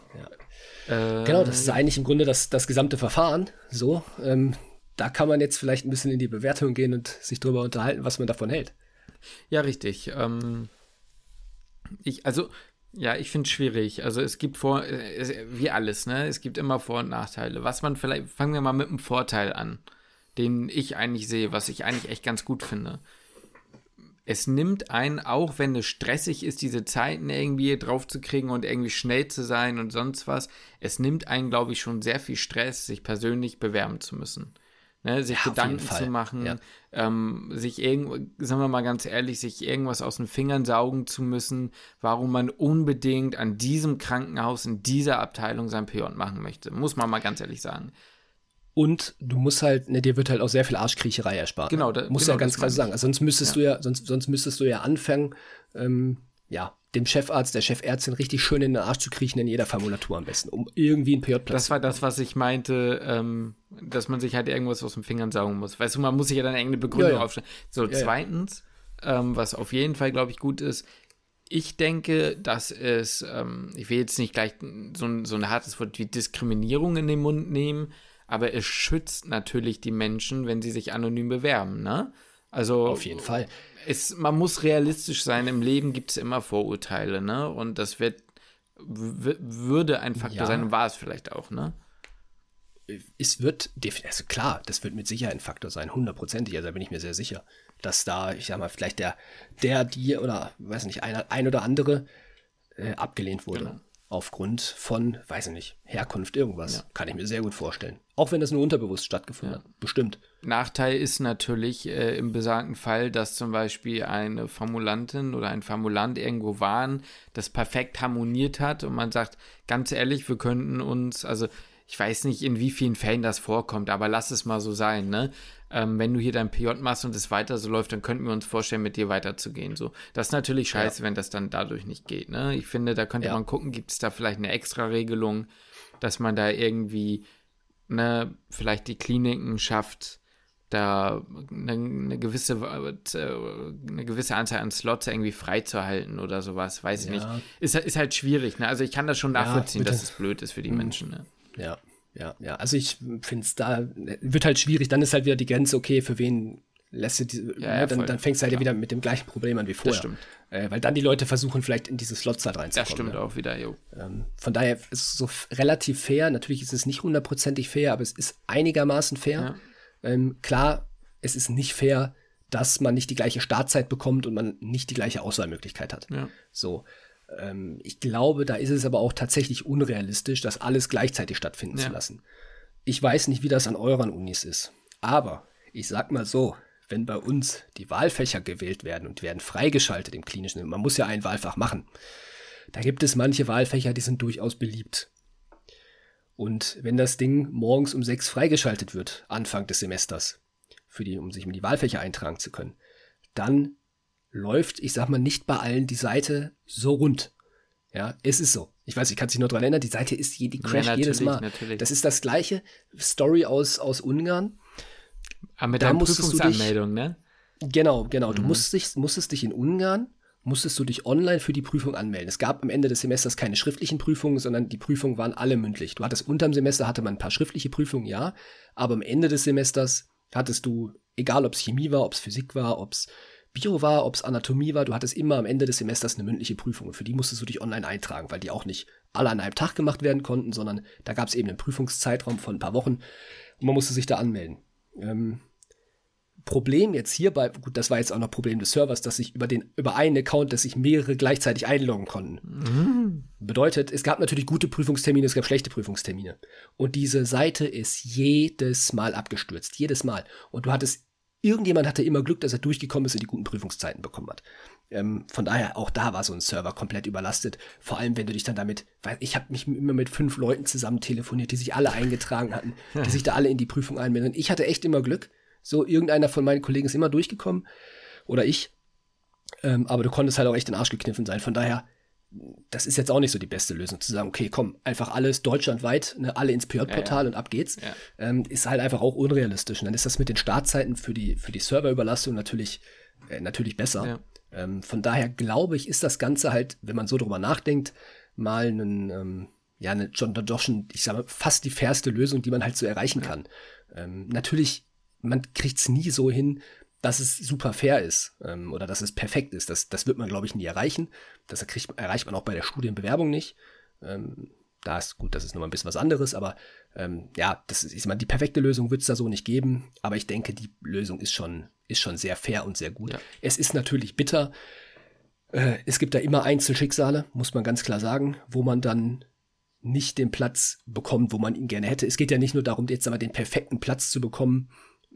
Ja. Äh, genau, das ist eigentlich im Grunde das, das gesamte Verfahren. So, ähm, da kann man jetzt vielleicht ein bisschen in die Bewertung gehen und sich darüber unterhalten, was man davon hält. Ja, richtig. Ähm, ich, also, ja, ich finde es schwierig. Also es gibt vor, äh, wie alles, ne? Es gibt immer Vor- und Nachteile. Was man vielleicht, fangen wir mal mit einem Vorteil an, den ich eigentlich sehe, was ich eigentlich echt ganz gut finde es nimmt einen, auch wenn es stressig ist, diese Zeiten irgendwie drauf zu kriegen und irgendwie schnell zu sein und sonst was, es nimmt einen, glaube ich, schon sehr viel Stress, sich persönlich bewerben zu müssen. Ne, sich ja, Gedanken zu machen, ja. ähm, sich irgend, sagen wir mal ganz ehrlich, sich irgendwas aus den Fingern saugen zu müssen, warum man unbedingt an diesem Krankenhaus in dieser Abteilung sein PJ machen möchte. Muss man mal ganz ehrlich sagen. Und du musst halt, ne, dir wird halt auch sehr viel Arschkriecherei erspart. Genau, ne? da, musst genau, ja ganz klar sagen. Also sonst müsstest ja. du ja, sonst, sonst müsstest du ja anfangen, ähm, ja, dem Chefarzt, der Chefärztin richtig schön in den Arsch zu kriechen in jeder Formulatur am besten, um irgendwie einen PJ-Platz Das war das, was ich meinte, ähm, dass man sich halt irgendwas aus den Fingern saugen muss. Weißt du, man muss sich ja dann irgendeine Begründung ja, ja. aufstellen. So, ja, zweitens, ähm, was auf jeden Fall, glaube ich, gut ist, ich denke, dass es, ähm, ich will jetzt nicht gleich so, so ein hartes Wort wie Diskriminierung in den Mund nehmen, aber es schützt natürlich die Menschen, wenn sie sich anonym bewerben, ne? Also auf jeden Fall. Es, man muss realistisch sein. Im Leben gibt es immer Vorurteile, ne? Und das wird würde ein Faktor ja. sein und war es vielleicht auch, ne? Es wird, also klar, das wird mit Sicherheit ein Faktor sein, hundertprozentig, also da bin ich mir sehr sicher, dass da, ich sag mal, vielleicht der, der, die oder, weiß nicht, einer, ein oder andere äh, abgelehnt wurde. Genau aufgrund von, weiß ich nicht, Herkunft, irgendwas. Ja. Kann ich mir sehr gut vorstellen. Auch wenn das nur unterbewusst stattgefunden ja. hat. Bestimmt. Nachteil ist natürlich äh, im besagten Fall, dass zum Beispiel eine Formulantin oder ein Formulant irgendwo waren, das perfekt harmoniert hat und man sagt, ganz ehrlich, wir könnten uns, also ich weiß nicht, in wie vielen Fällen das vorkommt, aber lass es mal so sein, ne? ähm, wenn du hier dein PJ machst und es weiter so läuft, dann könnten wir uns vorstellen, mit dir weiterzugehen. So, das ist natürlich scheiße, ja. wenn das dann dadurch nicht geht. Ne? Ich finde, da könnte ja. man gucken, gibt es da vielleicht eine extra Regelung, dass man da irgendwie, ne, vielleicht die Kliniken schafft, da eine, eine, gewisse eine gewisse Anzahl an Slots irgendwie freizuhalten oder sowas, weiß ich ja. nicht. Ist, ist halt schwierig, ne? Also ich kann das schon nachvollziehen, ja, dass es blöd ist für die hm. Menschen, ne? Ja, ja, ja. Also ich finde es da, wird halt schwierig. Dann ist halt wieder die Grenze, okay, für wen lässt du die, Ja, ja, ne, dann, voll. dann fängst du halt Klar. wieder mit dem gleichen Problem an wie vorher. stimmt. Äh, weil dann die Leute versuchen, vielleicht in diese Slots halt Das reinzukommen. stimmt ne? auch wieder, jo. Ähm, von daher ist es so relativ fair. Natürlich ist es nicht hundertprozentig fair, aber es ist einigermaßen fair. Ähm, klar, es ist nicht fair, dass man nicht die gleiche Startzeit bekommt und man nicht die gleiche Auswahlmöglichkeit hat. Ja. So. Ähm, ich glaube, da ist es aber auch tatsächlich unrealistisch, das alles gleichzeitig stattfinden Ja. zu lassen. Ich weiß nicht, wie das an euren Unis ist. Aber ich sag mal so, wenn bei uns die Wahlfächer gewählt werden und werden freigeschaltet im klinischen, man muss ja ein Wahlfach machen, da gibt es manche Wahlfächer, die sind durchaus beliebt. Und wenn das Ding morgens um sechs freigeschaltet wird, Anfang des Semesters, für die, um sich in die Wahlfächer eintragen zu können, dann läuft, ich sag mal, nicht bei allen die Seite so rund. Ja, es ist so. Ich weiß, ich kann sich nur dran erinnern, die Seite ist je, die crasht natürlich, jedes Mal. natürlich. Das ist das gleiche Story aus, aus Ungarn. Aber mit Da musstest du dich- Prüfungsanmeldung, ne? Genau, genau. Mhm. Du musstest musstest dich in Ungarn, musstest du dich online für die Prüfung anmelden. Es gab am Ende des Semesters keine schriftlichen Prüfungen, sondern die Prüfungen waren alle mündlich. Du hattest unterm Semester hatte man ein paar schriftliche Prüfungen, ja, aber am Ende des Semesters hattest du, egal ob es Chemie war, ob es Physik war, ob es Bio war, ob es Anatomie war, du hattest immer am Ende des Semesters eine mündliche Prüfung und für die musstest du dich online eintragen, weil die auch nicht alle an einem Tag gemacht werden konnten, sondern da gab es eben einen Prüfungszeitraum von ein paar Wochen und man musste sich da anmelden. Ähm, Problem jetzt hierbei, gut, das war jetzt auch noch Problem des Servers, dass sich über den über einen Account, dass sich mehrere gleichzeitig einloggen konnten. Bedeutet, es gab natürlich gute Prüfungstermine, es gab schlechte Prüfungstermine. Und diese Seite ist jedes Mal abgestürzt, jedes Mal. Und du hattest irgendjemand hatte immer Glück, dass er durchgekommen ist und die guten Prüfungszeiten bekommen hat. Ähm, von daher auch da war so ein Server komplett überlastet. Vor allem, wenn du dich dann damit, weil ich habe mich immer mit fünf Leuten zusammen telefoniert, die sich alle eingetragen hatten, die sich da alle in die Prüfung einmelden. Ich hatte echt immer Glück. So, irgendeiner von meinen Kollegen ist immer durchgekommen. Oder ich. Ähm, aber du konntest halt auch echt den Arsch gekniffen sein. Von daher, das ist jetzt auch nicht so die beste Lösung, zu sagen, okay, komm, einfach alles deutschlandweit, ne, alle ins PJ-Portal und ab geht's. Ja. Ähm, ist halt einfach auch unrealistisch. Und dann ist das mit den Startzeiten für die, für die Serverüberlastung natürlich, äh, natürlich besser. Ja. Ähm, von daher glaube ich, ist das Ganze halt, wenn man so drüber nachdenkt, mal ein, ähm, ja, eine, schon, doch schon, ich sag mal, fast die fairste Lösung, die man halt so erreichen kann. Ähm, natürlich, man kriegt's nie so hin, dass es super fair ist ähm, oder dass es perfekt ist. Das, das wird man, glaube ich, nie erreichen. Das erkriegt, erreicht man auch bei der Studienbewerbung nicht. Ähm, da ist gut, das ist nochmal ein bisschen was anderes, aber ähm, ja, das ist, ich meine, die perfekte Lösung wird es da so nicht geben, aber ich denke, die Lösung ist schon, ist schon sehr fair und sehr gut. Ja. Es ist natürlich bitter. Äh, es gibt da immer Einzelschicksale, muss man ganz klar sagen, wo man dann nicht den Platz bekommt, wo man ihn gerne hätte. Es geht ja nicht nur darum, jetzt einmal den perfekten Platz zu bekommen,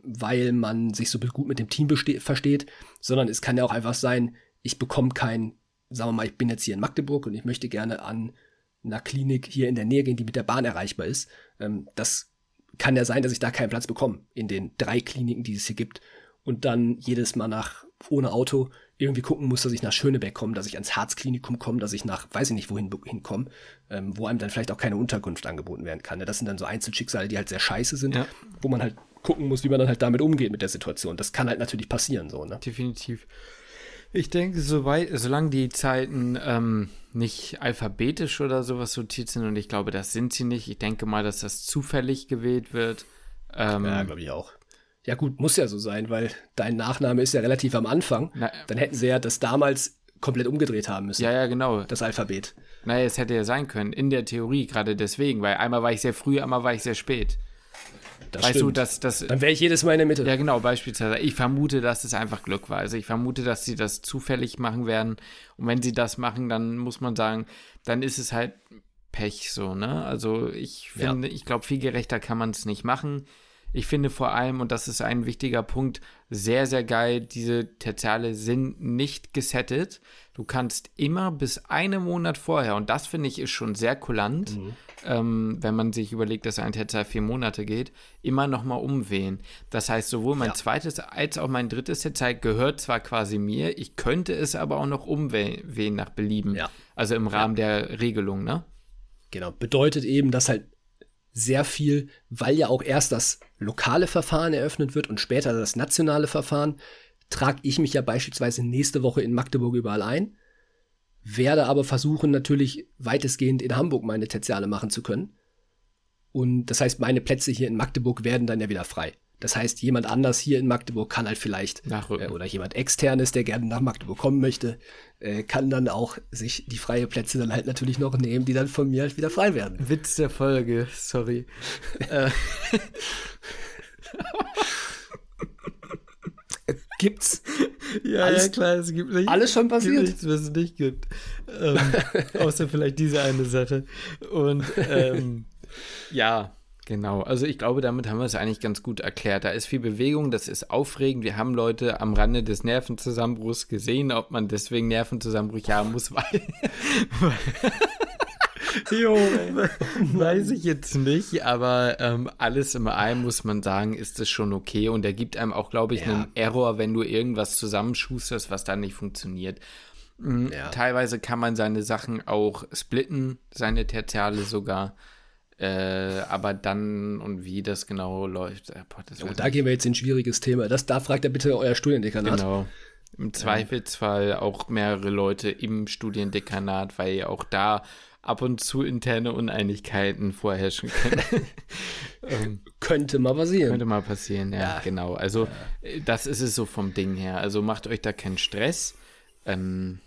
weil man sich so gut mit dem Team versteht, sondern es kann ja auch einfach sein, ich bekomme kein, sagen wir mal, ich bin jetzt hier in Magdeburg und ich möchte gerne an einer Klinik hier in der Nähe gehen, die mit der Bahn erreichbar ist. Ähm, das kann ja sein, dass ich da keinen Platz bekomme in den drei Kliniken, die es hier gibt und dann jedes Mal nach ohne Auto irgendwie gucken muss, dass ich nach Schönebeck komme, dass ich ans Harzklinikum komme, dass ich nach, weiß ich nicht, wohin hinkomme, ähm, wo einem dann vielleicht auch keine Unterkunft angeboten werden kann. ne? Das sind dann so Einzelschicksale, die halt sehr scheiße sind, Ja. wo man halt gucken muss, wie man dann halt damit umgeht mit der Situation. Das kann halt natürlich passieren, so, ne? Definitiv. Ich denke, soweit, solange die Zeiten ähm, nicht alphabetisch oder sowas sortiert sind, und ich glaube, das sind sie nicht, ich denke mal, dass das zufällig gewählt wird. Ähm, Ja, glaube ich auch. Ja, gut, muss ja so sein, weil dein Nachname ist ja relativ am Anfang. Na- Dann hätten sie ja das damals komplett umgedreht haben müssen, ja, ja, genau. das Alphabet. Naja, es hätte ja sein können, in der Theorie, gerade deswegen, weil einmal war ich sehr früh, einmal war ich sehr spät. Das weißt du, stimmt. dass das. Dann wäre ich jedes Mal in der Mitte. Ja, genau, beispielsweise. Ich vermute, dass es einfach Glück war. Also ich vermute, dass sie das zufällig machen werden. Und wenn sie das machen, dann muss man sagen, dann ist es halt Pech so, ne? Also ich Ja. finde, ich glaube, viel gerechter kann man es nicht machen. Ich finde vor allem, und das ist ein wichtiger Punkt, sehr, sehr geil, diese Tertiale sind nicht gesettet. Du kannst immer bis einen Monat vorher, und das finde ich ist schon sehr kulant, ähm, wenn man sich überlegt, dass ein Tertial vier Monate geht, immer nochmal umwählen. Das heißt, sowohl mein Ja. zweites als auch mein drittes Tertial gehört zwar quasi mir, ich könnte es aber auch noch umwählen nach Belieben. Ja. Also im Rahmen der Regelung, ne? Genau. Bedeutet eben, dass halt sehr viel, weil ja auch erst das lokale Verfahren eröffnet wird und später das nationale Verfahren, trage ich mich ja beispielsweise nächste Woche in Magdeburg überall ein, werde aber versuchen, natürlich weitestgehend in Hamburg meine Tertiale machen zu können. Und das heißt, meine Plätze hier in Magdeburg werden dann ja wieder frei. Das heißt, jemand anders hier in Magdeburg kann halt vielleicht äh, oder jemand externes, der gerne nach Magdeburg kommen möchte, äh, kann dann auch sich die freie Plätze dann halt natürlich noch nehmen, die dann von mir halt wieder frei werden. Witz der Folge, sorry. Gibt's? Ja, alles, ja, klar, es gibt nicht. Alles schon passiert. Gibt nichts, was es nicht gibt. Ähm, außer vielleicht diese eine Sache. Und ähm, ja, genau. Also ich glaube, damit haben wir es eigentlich ganz gut erklärt. Da ist viel Bewegung, das ist aufregend. Wir haben Leute am Rande des Nervenzusammenbruchs gesehen, ob man deswegen Nervenzusammenbruch haben muss, weil. Jo, weiß ich jetzt nicht, aber ähm, alles im allem muss man sagen, ist es schon okay und er gibt einem auch, glaube ich, ja. einen Error, wenn du irgendwas zusammenschusterst, was dann nicht funktioniert. Mhm, ja. Teilweise kann man seine Sachen auch splitten, seine Tertiale sogar. Äh, aber dann und wie das genau läuft. Äh, boah, oh, da gehen wir jetzt in ein schwieriges Thema. Das, da fragt er bitte euer Studiendekanat. Genau. Im Zweifelsfall auch mehrere Leute im Studiendekanat, weil auch da ab und zu interne Uneinigkeiten vorherrschen können. ähm, könnte mal passieren. Könnte mal passieren, ja, ja. genau. Also ja. Äh, das ist es so vom Ding her. Also macht euch da keinen Stress. Ähm,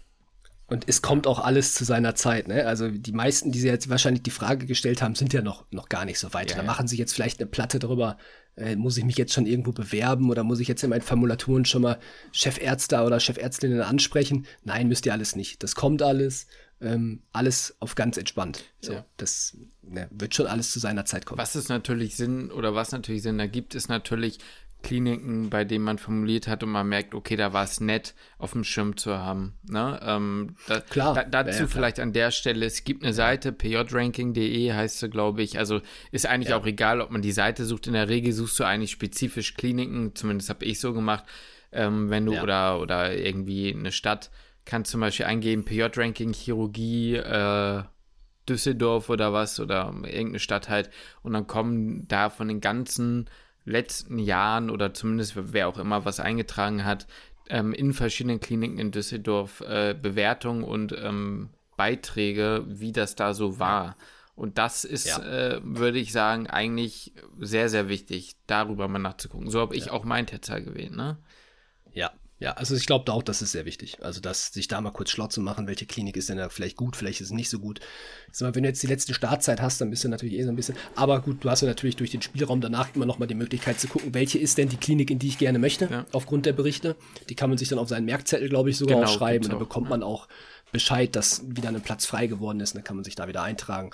und es kommt auch alles zu seiner Zeit, ne? Also die meisten, die sie jetzt wahrscheinlich die Frage gestellt haben, sind ja noch, noch gar nicht so weit. Ja, da machen sich jetzt vielleicht eine Platte drüber, äh, muss ich mich jetzt schon irgendwo bewerben oder muss ich jetzt in meinen Formulaturen schon mal Chefärzte oder Chefärztinnen ansprechen? Nein, müsst ihr alles nicht. Das kommt alles ähm, alles auf ganz entspannt. So, ja. Das ne, wird schon alles zu seiner Zeit kommen. Was es natürlich Sinn oder was natürlich Sinn ergibt, ist natürlich Kliniken, bei denen man formuliert hat und man merkt, okay, da war es nett, auf dem Schirm zu haben. Ne? Ähm, da, klar. Da, dazu ja, vielleicht klar. an der Stelle, es gibt eine Seite, pjranking.de heißt sie, glaube ich. Also ist eigentlich ja. auch egal, ob man die Seite sucht. In der Regel suchst du eigentlich spezifisch Kliniken, zumindest habe ich so gemacht, ähm, wenn du oder, oder irgendwie eine Stadt kann zum Beispiel eingeben, PJ-Ranking, Chirurgie, äh, Düsseldorf oder was oder irgendeine Stadt halt und dann kommen da von den ganzen letzten Jahren oder zumindest wer auch immer was eingetragen hat, ähm, in verschiedenen Kliniken in Düsseldorf äh, Bewertungen und ähm, Beiträge, wie das da so war. Und das ist, ja. äh, würde ich sagen, eigentlich sehr, sehr wichtig, darüber mal nachzugucken. So habe ich ja. auch mein Tetzer gewählt, ne? Ja, ja, also ich glaube auch, das ist sehr wichtig. Also, dass sich da mal kurz schlau zu machen, welche Klinik ist denn da vielleicht gut, vielleicht ist es nicht so gut. Mal, wenn du jetzt die letzte Startzeit hast, dann bist du natürlich eh so ein bisschen. Aber gut, du hast ja natürlich durch den Spielraum danach immer noch mal die Möglichkeit zu gucken, welche ist denn die Klinik, in die ich gerne möchte, ja. aufgrund der Berichte. Die kann man sich dann auf seinen Merkzettel, glaube ich, sogar genau, schreiben. Und dann bekommt man auch Bescheid, dass wieder ein Platz frei geworden ist. Und dann kann man sich da wieder eintragen.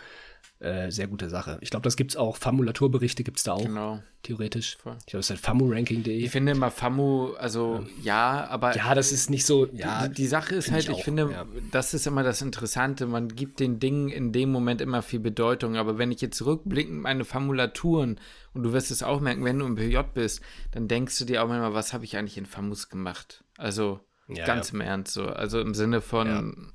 Äh, sehr gute Sache. Ich glaube, das gibt es auch. Famulaturberichte gibt es da auch. Genau. Theoretisch. Voll. Ich glaube, es ist halt famuranking.de. Ich finde immer Famu, also ja. ja, aber. Ja, das ist nicht so. Ja, die, die Sache ist halt, ich, ich finde, ja. das ist immer das Interessante. Man gibt den Dingen in dem Moment immer viel Bedeutung. Aber wenn ich jetzt rückblickend meine Famulaturen und du wirst es auch merken, wenn du im PJ bist, dann denkst du dir auch immer, was habe ich eigentlich in Famus gemacht? Also ja, ganz im Ernst so. Also im Sinne von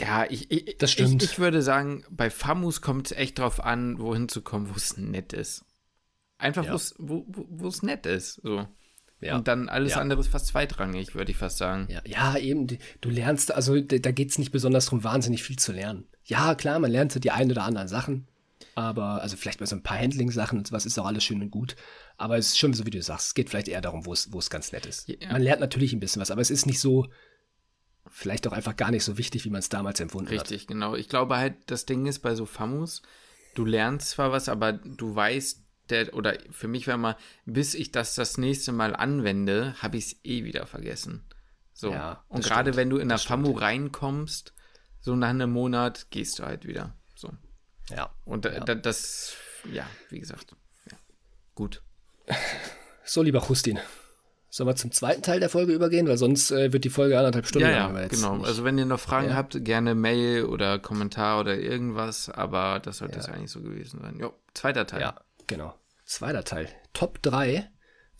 ja, ich, ich, das stimmt. Ich, ich würde sagen, bei Famus kommt es echt drauf an, wohin zu kommen, wo es nett ist. Einfach, ja. wo, wo es nett ist. So. Ja. Und dann alles ja. andere ist fast zweitrangig, würde ich fast sagen. Ja, ja eben. Du lernst, also da geht es nicht besonders darum, wahnsinnig viel zu lernen. Ja, klar, man lernt so die ein oder anderen Sachen. Aber, also vielleicht bei so ein paar Handling-Sachen und was ist auch alles schön und gut. Aber es ist schon so, wie du sagst, es geht vielleicht eher darum, wo es ganz nett ist. Man lernt natürlich ein bisschen was, aber es ist nicht so, vielleicht auch einfach gar nicht so wichtig, wie man es damals empfunden Richtig, hat. Richtig, genau. Ich glaube halt, das Ding ist bei so Famus, du lernst zwar was, aber du weißt, der, oder für mich wäre mal, bis ich das das nächste Mal anwende, habe ich es eh wieder vergessen. So. Ja, und gerade wenn du in der FAMU reinkommst, so nach einem Monat, gehst du halt wieder. So. Ja. Und ja. das, ja, wie gesagt, ja. gut. So, lieber Justin, Sollen wir zum zweiten Teil der Folge übergehen? Weil sonst äh, wird die Folge anderthalb Stunden ja, lang. Ja, genau. Nicht. Also wenn ihr noch Fragen ja. habt, gerne Mail oder Kommentar oder irgendwas. Aber das sollte es ja. eigentlich so gewesen sein. Jo, zweiter Teil. Ja, genau. Zweiter Teil. Top 3.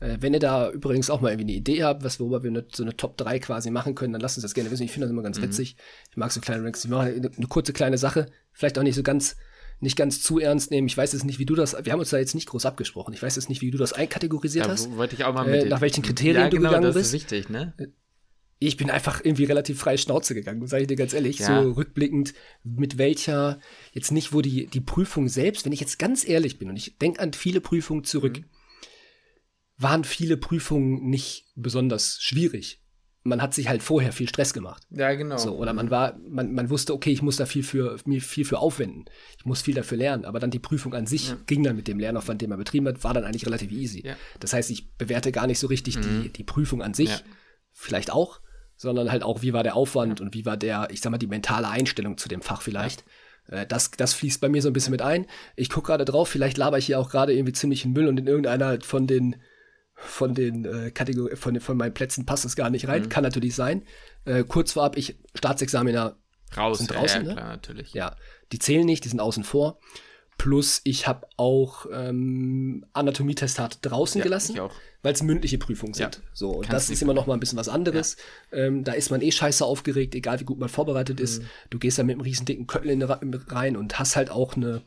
Äh, wenn ihr da übrigens auch mal irgendwie eine Idee habt, was worüber wir eine, so eine Top 3 quasi machen können, dann lasst uns das gerne wissen. Ich finde das immer ganz mhm. witzig. Ich mag so kleine Ranks. Ich mache eine, eine kurze kleine Sache. Vielleicht auch nicht so ganz nicht ganz zu ernst nehmen. Ich weiß jetzt nicht, wie du das, wir haben uns da jetzt nicht groß abgesprochen. Ich weiß jetzt nicht, wie du das einkategorisiert ja, hast. Wollte ich auch mal mit äh, Nach welchen Kriterien ja, genau, du gegangen bist. Das ist wichtig, ne? Äh, ich bin einfach irgendwie relativ frei Schnauze gegangen, sage ich dir ganz ehrlich. Ja. So rückblickend, mit welcher, jetzt nicht, wo die, die Prüfung selbst, wenn ich jetzt ganz ehrlich bin und ich denke an viele Prüfungen zurück, mhm. waren viele Prüfungen nicht besonders schwierig. Man hat sich halt vorher viel Stress gemacht. Ja, genau. So, oder man war, man, man wusste, okay, ich muss da viel für, mir viel für aufwenden. Ich muss viel dafür lernen. Aber dann die Prüfung an sich ja. ging dann mit dem Lernaufwand, den man betrieben hat, war dann eigentlich relativ easy. Ja. Das heißt, ich bewerte gar nicht so richtig mhm. die, die Prüfung an sich. Vielleicht auch, sondern halt auch, wie war der Aufwand und wie war der, ich sag mal, die mentale Einstellung zu dem Fach vielleicht. Ja. Äh, das, das fließt bei mir so ein bisschen mit ein. Ich gucke gerade drauf, vielleicht laber ich hier auch gerade irgendwie ziemlich in Müll und in irgendeiner von den von den äh, Kategorien, von, von meinen Plätzen passt es gar nicht rein. Mhm. Kann natürlich sein. Äh, kurz vorab, ich, Staatsexaminer Raus, sind draußen, ja, ne? klar, natürlich. Ja, die zählen nicht, die sind außen vor. Plus ich habe auch ähm, Anatomietestat draußen ja, gelassen, weil es mündliche Prüfungen sind. Ja. So, und das ist immer noch mal ein bisschen was anderes. Ja. Ähm, da ist man eh scheiße aufgeregt, egal wie gut man vorbereitet ist. Mhm. Du gehst da mit einem riesen dicken Köttel rein und hast halt auch eine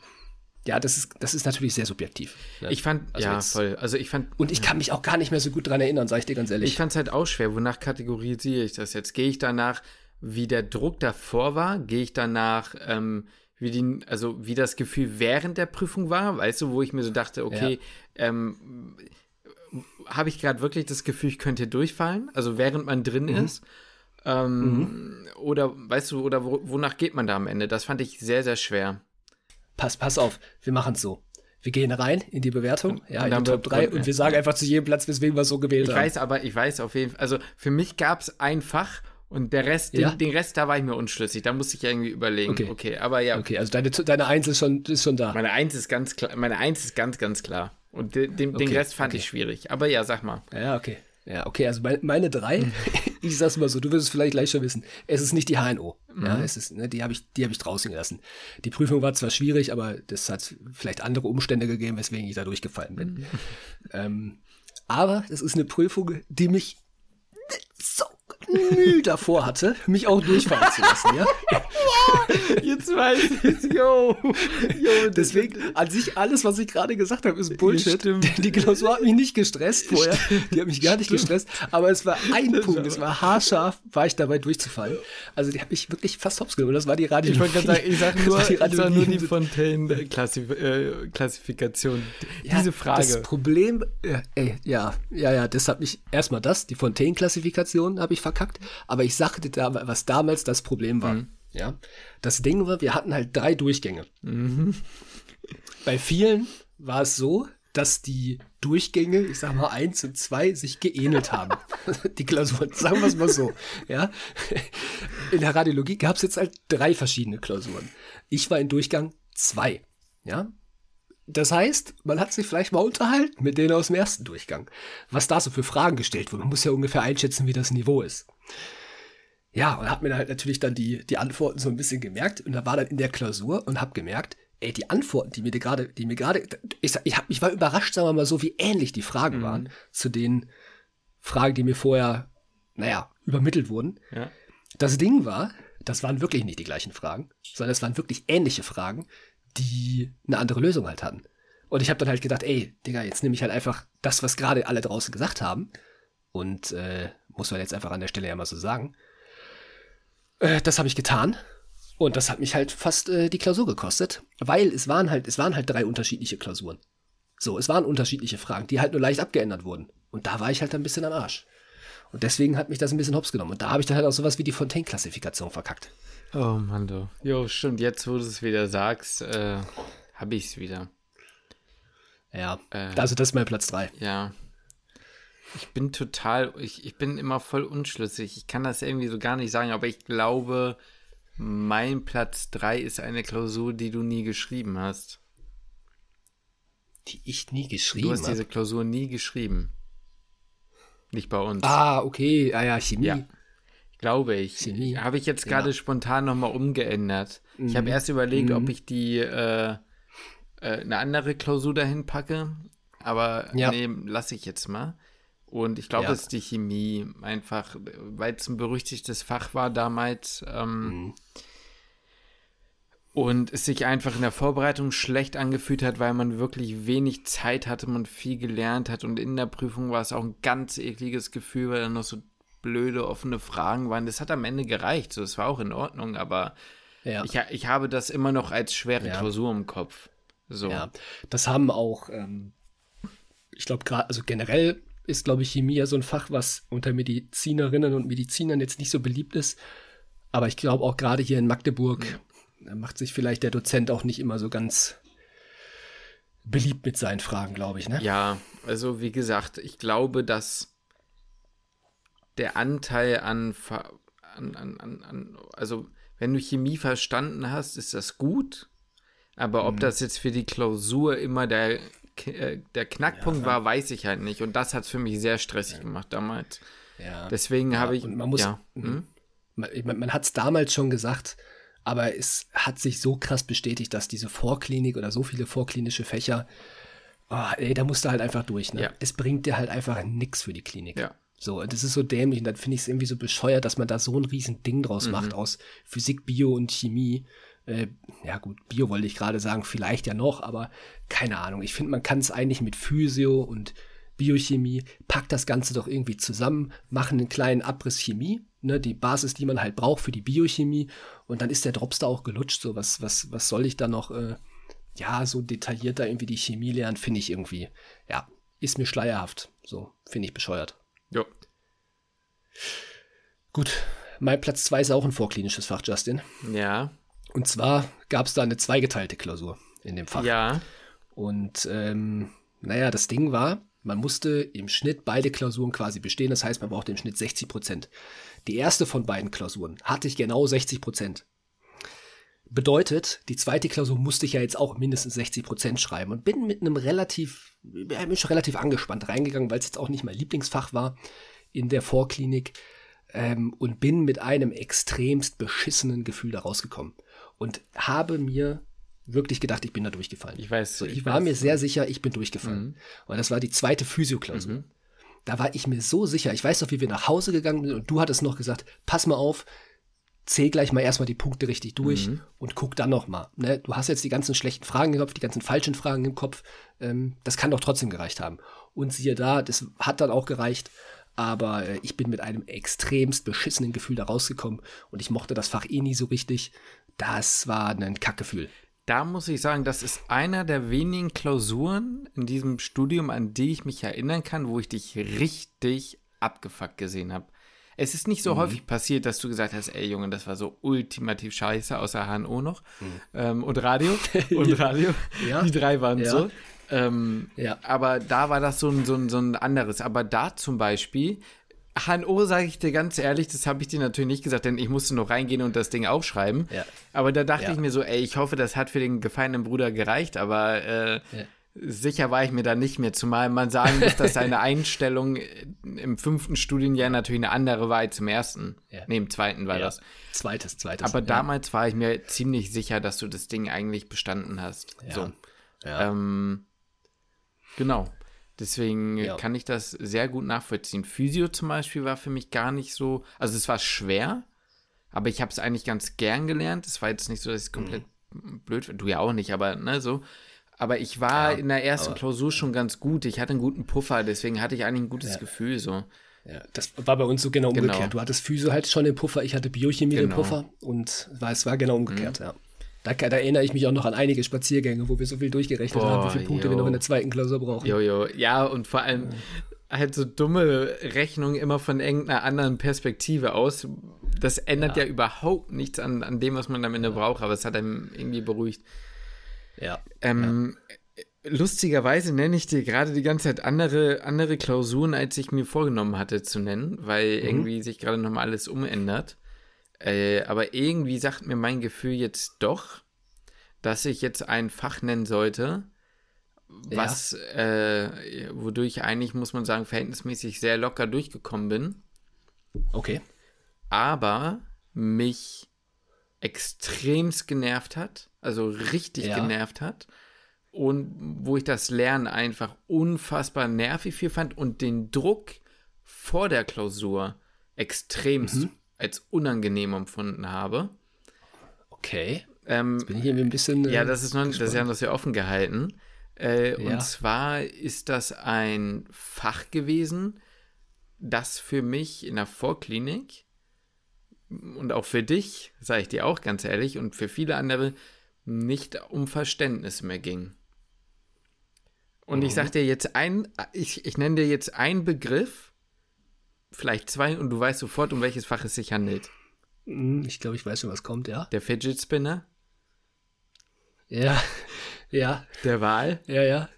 ja, das ist, das ist natürlich sehr subjektiv. Ne? Ich fand, also ja, jetzt, voll. Also ich fand. Und ich kann mich auch gar nicht mehr so gut dran erinnern, sage ich dir ganz ehrlich. Ich fand es halt auch schwer. Wonach kategorisiere ich das jetzt? Gehe ich danach, wie der Druck davor war? Gehe ich danach, ähm, wie die, also wie das Gefühl während der Prüfung war, weißt du, wo ich mir so dachte, okay, ja. ähm, habe ich gerade wirklich das Gefühl, ich könnte durchfallen, also während man drin mhm. ist. Ähm, mhm. Oder weißt du, oder wo, wonach geht man da am Ende? Das fand ich sehr, sehr schwer. Pass, pass auf, wir machen es so. Wir gehen rein in die Bewertung, ja, in die Top 3 und wir sagen einfach zu jedem Platz, weswegen wir so gewählt ich haben. Ich weiß aber, ich weiß auf jeden Fall, also für mich gab es ein Fach und der Rest, ja? den, den, Rest, da war ich mir unschlüssig. Da musste ich irgendwie überlegen. Okay, okay aber ja. Okay, also deine, deine Eins ist schon, ist schon da. Meine Eins ist ganz klar, meine Eins ist ganz, ganz klar. Und den, den, okay, den Rest fand okay. ich schwierig. Aber ja, sag mal. Ja, okay. Ja, okay, also meine, drei, ich sag's mal so, du wirst es vielleicht gleich schon wissen. Es ist nicht die HNO. Mhm. Ja, es ist, ne, die habe ich, die habe ich draußen gelassen. Die Prüfung war zwar schwierig, aber das hat vielleicht andere Umstände gegeben, weswegen ich da durchgefallen bin. Mhm. Ähm, aber es ist eine Prüfung, die mich so Mühe davor hatte, mich auch durchfallen zu lassen, ja? Jetzt weiß ich yo. yo Deswegen, an sich alles, was ich gerade gesagt habe, ist Bullshit. Die, die Klausur hat mich nicht gestresst vorher. Die hat mich gar nicht Stimmt. gestresst. Aber es war ein das Punkt, es war haarscharf, war ich dabei durchzufallen. Also die habe ich wirklich fast hops genommen. Das war die Radio. Ich wollte gerade sagen, ich sage nur, die, nur die Fontaine-Klassifikation. Ja, Diese Frage. Das Problem, äh, ey, ja, ja, ja, das hat mich, erstmal das, die Fontaine-Klassifikation habe ich verkackt. Aber ich sagte da, was damals das Problem war. Mhm. Ja. Das Ding war, wir hatten halt drei Durchgänge. Mhm. Bei vielen war es so, dass die Durchgänge, ich sag mal eins und zwei, sich geähnelt haben. die Klausuren, sagen wir es mal so. Ja. In der Radiologie gab es jetzt halt drei verschiedene Klausuren. Ich war in Durchgang zwei. Ja. Das heißt, man hat sich vielleicht mal unterhalten mit denen aus dem ersten Durchgang, was da so für Fragen gestellt wurden. Man muss ja ungefähr einschätzen, wie das Niveau ist. Ja, und hab mir halt natürlich dann die, die Antworten so ein bisschen gemerkt und da war dann in der Klausur und hab gemerkt, ey, die Antworten, die mir gerade, die mir gerade, ich, ich, hab, ich war überrascht, sagen wir mal so, wie ähnlich die Fragen mhm. waren zu den Fragen, die mir vorher, naja, übermittelt wurden. Ja. Das Ding war, das waren wirklich nicht die gleichen Fragen, sondern es waren wirklich ähnliche Fragen, die eine andere Lösung halt hatten. Und ich habe dann halt gedacht, ey, Digga, jetzt nehme ich halt einfach das, was gerade alle draußen gesagt haben. Und äh, muss man jetzt einfach an der Stelle ja mal so sagen. Äh, das habe ich getan. Und das hat mich halt fast äh, die Klausur gekostet, weil es waren halt, es waren halt drei unterschiedliche Klausuren. So, es waren unterschiedliche Fragen, die halt nur leicht abgeändert wurden. Und da war ich halt ein bisschen am Arsch. Und deswegen hat mich das ein bisschen hops genommen. Und da habe ich dann halt auch sowas wie die Fontaine-Klassifikation verkackt. Oh Mann, du. Jo, stimmt. Jetzt, wo du es wieder sagst, äh, habe ich es wieder. Ja, äh, also das ist mein Platz 3. Ja, ich bin total, ich, ich bin immer voll unschlüssig. Ich kann das irgendwie so gar nicht sagen, aber ich glaube, mein Platz 3 ist eine Klausur, die du nie geschrieben hast. Die ich nie geschrieben habe? Du hast diese Klausur nie geschrieben. Nicht bei uns. Ah, okay. Ah ja, Chemie. Ja. Glaube ich. Chemie. Habe ich jetzt gerade ja. spontan nochmal umgeändert. Mhm. Ich habe erst überlegt, mhm. ob ich die äh, äh, eine andere Klausur dahin packe. Aber ja. nee, lasse ich jetzt mal. Und ich glaube, ja. es ist die Chemie einfach, weil es ein berüchtigtes Fach war damals. Ähm, mhm. Und es sich einfach in der Vorbereitung schlecht angefühlt hat, weil man wirklich wenig Zeit hatte, man viel gelernt hat. Und in der Prüfung war es auch ein ganz ekliges Gefühl, weil dann noch so blöde offene Fragen waren. Das hat am Ende gereicht, so, es war auch in Ordnung, aber ja. ich, ich habe das immer noch als schwere ja. Klausur im Kopf. So. Ja, das haben auch, ähm, ich glaube, gerade, also generell ist, glaube ich, Chemie ja so ein Fach, was unter Medizinerinnen und Medizinern jetzt nicht so beliebt ist. Aber ich glaube auch gerade hier in Magdeburg mhm. macht sich vielleicht der Dozent auch nicht immer so ganz beliebt mit seinen Fragen, glaube ich. Ne? Ja, also wie gesagt, ich glaube, dass der Anteil an, an, an, an, also wenn du Chemie verstanden hast, ist das gut. Aber ob mhm. das jetzt für die Klausur immer der, äh, der Knackpunkt ja, war, weiß ich halt nicht. Und das hat es für mich sehr stressig ja. gemacht damals. Ja. Deswegen habe ich. man muss. Ja, mhm. hm? Man, man hat es damals schon gesagt, aber es hat sich so krass bestätigt, dass diese Vorklinik oder so viele vorklinische Fächer, oh, ey, da musst du halt einfach durch. Ne? Ja. Es bringt dir halt einfach nichts für die Klinik. Ja. So, das ist so dämlich und dann finde ich es irgendwie so bescheuert, dass man da so ein riesen Ding draus mhm. macht aus Physik, Bio und Chemie. Äh, ja gut, Bio wollte ich gerade sagen, vielleicht ja noch, aber keine Ahnung. Ich finde, man kann es eigentlich mit Physio und Biochemie, packt das Ganze doch irgendwie zusammen, machen einen kleinen Abriss Chemie, ne, die Basis, die man halt braucht für die Biochemie und dann ist der Drops da auch gelutscht. So, was, was, was soll ich da noch, äh, ja, so detailliert da irgendwie die Chemie lernen, finde ich irgendwie, ja, ist mir schleierhaft. So, finde ich bescheuert. Ja. Gut, mein Platz 2 ist auch ein vorklinisches Fach, Justin. Ja. Und zwar gab es da eine zweigeteilte Klausur in dem Fach. Ja. Und ähm, naja, das Ding war, man musste im Schnitt beide Klausuren quasi bestehen. Das heißt, man brauchte im Schnitt 60 Prozent. Die erste von beiden Klausuren hatte ich genau 60 Prozent. Bedeutet, die zweite Klausur musste ich ja jetzt auch mindestens 60 Prozent schreiben und bin mit einem relativ, bin schon relativ angespannt reingegangen, weil es jetzt auch nicht mein Lieblingsfach war in der Vorklinik ähm, und bin mit einem extremst beschissenen Gefühl da rausgekommen und habe mir wirklich gedacht, ich bin da durchgefallen. Ich weiß. So, ich, ich war weiß, mir sehr sicher, ich bin durchgefallen. Mhm. Und das war die zweite Physioklausur. Mhm. Da war ich mir so sicher. Ich weiß noch, wie wir nach Hause gegangen sind und du hattest noch gesagt, pass mal auf, zähl gleich mal erstmal die Punkte richtig durch mhm. und guck dann noch mal. Ne? Du hast jetzt die ganzen schlechten Fragen im Kopf, die ganzen falschen Fragen im Kopf. Ähm, das kann doch trotzdem gereicht haben. Und siehe da, das hat dann auch gereicht. Aber äh, ich bin mit einem extremst beschissenen Gefühl da rausgekommen und ich mochte das Fach eh nie so richtig. Das war ein Kackgefühl da muss ich sagen, das ist einer der wenigen Klausuren in diesem Studium, an die ich mich erinnern kann, wo ich dich richtig abgefuckt gesehen habe. Es ist nicht so mhm. häufig passiert, dass du gesagt hast, ey Junge, das war so ultimativ scheiße, außer HNO noch. Mhm. Ähm, und Radio. Und Radio. ja. Die drei waren ja. so. Ähm, ja. Aber da war das so ein, so, ein, so ein anderes. Aber da zum Beispiel HNO, sage ich dir ganz ehrlich, das habe ich dir natürlich nicht gesagt, denn ich musste noch reingehen und das Ding aufschreiben. Ja. Aber da dachte ja. ich mir so, ey, ich hoffe, das hat für den gefallenen Bruder gereicht, aber äh, ja. sicher war ich mir da nicht mehr. Zumal man sagen muss, dass seine Einstellung im fünften Studienjahr natürlich eine andere war als im ersten. Ja. Nee, im zweiten war das. Zweites, zweites. Aber damals war ich mir ziemlich sicher, dass du das Ding eigentlich bestanden hast. So. Ähm, genau. Deswegen ja. kann ich das sehr gut nachvollziehen. Physio zum Beispiel war für mich gar nicht so, also es war schwer, aber ich habe es eigentlich ganz gern gelernt. Es war jetzt nicht so, dass ich komplett mhm. blöd, du ja auch nicht, aber ne, so. Aber ich war ja, in der ersten Klausur schon ganz gut. Ich hatte einen guten Puffer, deswegen hatte ich eigentlich ein gutes ja. Gefühl so. Ja, das war bei uns so genau umgekehrt. Genau. Du hattest Physio halt schon den Puffer, ich hatte Biochemie genau. den Puffer und es war genau umgekehrt, mhm. ja. Da, da, erinnere ich mich auch noch an einige Spaziergänge, wo wir so viel durchgerechnet Boah, haben, wie viele Punkte yo. wir noch in der zweiten Klausur brauchen. Jojo, ja, und vor allem halt so dumme Rechnungen immer von irgendeiner anderen Perspektive aus. Das ändert ja, ja überhaupt nichts an, an dem, was man am Ende ja. braucht, aber es hat einem irgendwie beruhigt. Ja. Ähm. Lustigerweise nenne ich dir gerade die ganze Zeit andere, andere Klausuren, als ich mir vorgenommen hatte zu nennen, weil mhm. irgendwie sich gerade nochmal alles umändert. Äh, aber irgendwie sagt mir mein Gefühl jetzt doch, dass ich jetzt ein Fach nennen sollte, was, ja. äh, wodurch eigentlich, muss man sagen, verhältnismäßig sehr locker durchgekommen bin. Okay. Aber mich extremst genervt hat, also richtig ja. genervt hat. Und wo ich das Lernen einfach unfassbar nervig viel fand und den Druck vor der Klausur extremst mhm als unangenehm empfunden habe. Okay. Ähm, Jetzt bin ich hier ein bisschen. Äh, ja, das ist noch, das ist ja noch sehr offen gehalten. Äh, ja. Und zwar ist das ein Fach gewesen, das für mich in der Vorklinik und auch für dich, sage ich dir auch ganz ehrlich, und für viele andere nicht um Verständnis mehr ging. Und mhm. ich sage dir jetzt ein, ich, ich nenne dir jetzt einen Begriff, vielleicht zwei, und du weißt sofort, um welches Fach es sich handelt. Mhm, ich glaube, ich weiß schon, was kommt, ja. Der Fidget Spinner. Ja, ja. Der Wal. Ja, ja.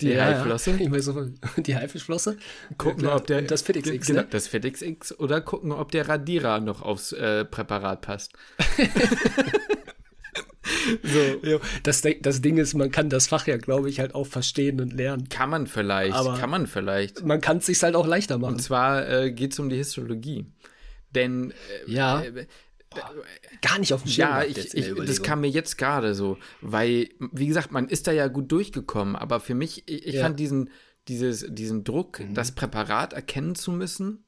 Die ja, Haiflosse. Ja. So, die Haifischflosse. Gucken, ob der. das FedEx genau, ne? Das FedEx Oder gucken, ob der Radierer noch aufs äh, Präparat passt. so. Das, das Ding ist, man kann das Fach ja, glaube ich, halt auch verstehen und lernen. Kann man vielleicht. Aber kann man vielleicht. Man kann es sich halt auch leichter machen. Und zwar äh, geht es um die Histologie. Denn. Äh, ja. Äh, gar nicht auf dem Schirm. Ja, ich, ich, das kam mir jetzt gerade so, weil, wie gesagt, man ist da ja gut durchgekommen, aber für mich, ich, ich ja. fand diesen, dieses, diesen Druck, mhm. das Präparat erkennen zu müssen,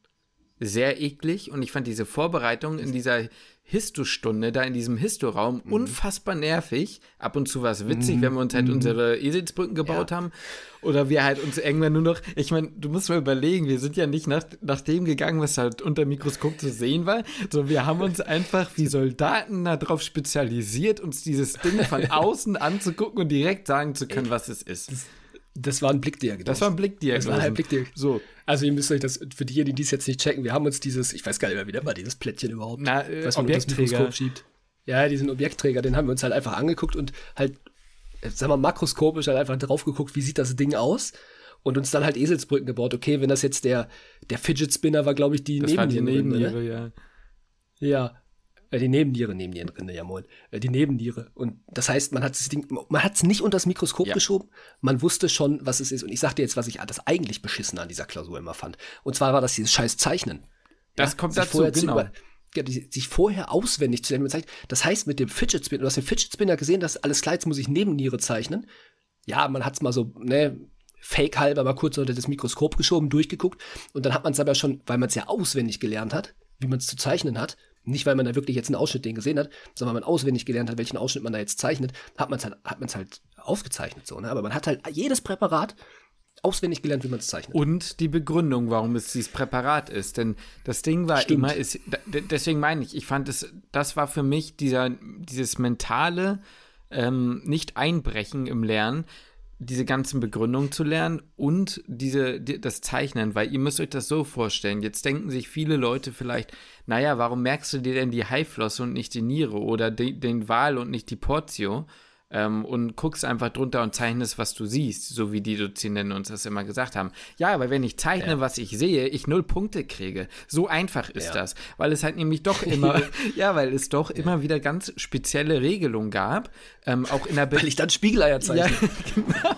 sehr eklig und ich fand diese Vorbereitung in dieser Histostunde, da in diesem Historaum, mhm. unfassbar nervig. Ab und zu war es witzig, mhm. wenn wir uns halt mhm. unsere Eselsbrücken gebaut ja. haben. Oder wir halt uns irgendwann nur noch, ich meine, du musst mal überlegen, wir sind ja nicht nach, nach dem gegangen, was halt unter Mikroskop zu sehen war, sondern wir haben uns einfach wie Soldaten darauf spezialisiert, uns dieses Ding von außen anzugucken und direkt sagen zu können, was es ist. Das, das war ein Blickdiagnose. Das war ein Blickdiagnose. Das war ein Blickdiagnose. So. Also ihr müsst euch das, für diejenigen, die es jetzt nicht checken, wir haben uns dieses, ich weiß gar nicht mehr, wie nennt man dieses Plättchen überhaupt, Na, äh, was man unter das Mikroskop schiebt. Ja, diesen Objektträger, den haben wir uns halt einfach angeguckt und halt, sagen wir makroskopisch halt einfach drauf geguckt, wie sieht das Ding aus und uns dann halt Eselsbrücken gebaut. Okay, wenn das jetzt der, der Fidget Spinner war, glaube ich, die das Nebenniere. Die Nebenniere, ne? ja. Ja, äh, die Nebenniere, Nebennierenrinde, ja moin. Äh, die Nebenniere. Und das heißt, man hat das Ding, man hat es nicht unter das Mikroskop ja. geschoben, man wusste schon, was es ist. Und ich sagte jetzt, was ich das eigentlich beschissen an dieser Klausur immer fand. Und zwar war das dieses scheiß Zeichnen. Das ja, kommt dazu, genau. Sich vorher auswendig zu lernen. Das heißt, mit dem Fidget Spinner, du hast den Fidget Spinner gesehen, dass alles klar, jetzt muss ich Nebenniere zeichnen. Ja, man hat es mal so, ne, fake halber mal kurz unter das Mikroskop geschoben, durchgeguckt. Und dann hat man es aber schon, weil man es ja auswendig gelernt hat, wie man es zu zeichnen hat, nicht, weil man da wirklich jetzt einen Ausschnitt den gesehen hat, sondern weil man auswendig gelernt hat, welchen Ausschnitt man da jetzt zeichnet, hat man es halt, hat man's halt aufgezeichnet. So, ne? Aber man hat halt jedes Präparat auswendig gelernt, wie man es zeichnet. Und die Begründung, warum es dieses Präparat ist. Denn das Ding war Stimmt. immer, ist, deswegen meine ich, ich fand es, das war für mich dieser, dieses mentale ähm, Nicht-Einbrechen im Lernen, diese ganzen Begründungen zu lernen und diese, die, das Zeichnen, weil ihr müsst euch das so vorstellen. Jetzt denken sich viele Leute vielleicht, naja, warum merkst du dir denn die Haiflosse und nicht die Niere oder de, den Wal und nicht die Portio? Ähm, und guckst einfach drunter und zeichnest, was du siehst, so wie die Dozenten uns das immer gesagt haben. Ja, aber wenn ich zeichne, ja. was ich sehe, ich null Punkte kriege. So einfach ist ja. das, weil es halt nämlich doch immer, ja, weil es doch immer wieder ganz spezielle Regelungen gab, ähm, auch in der Be Weil ich dann Spiegeleier zeichne. Ja, genau,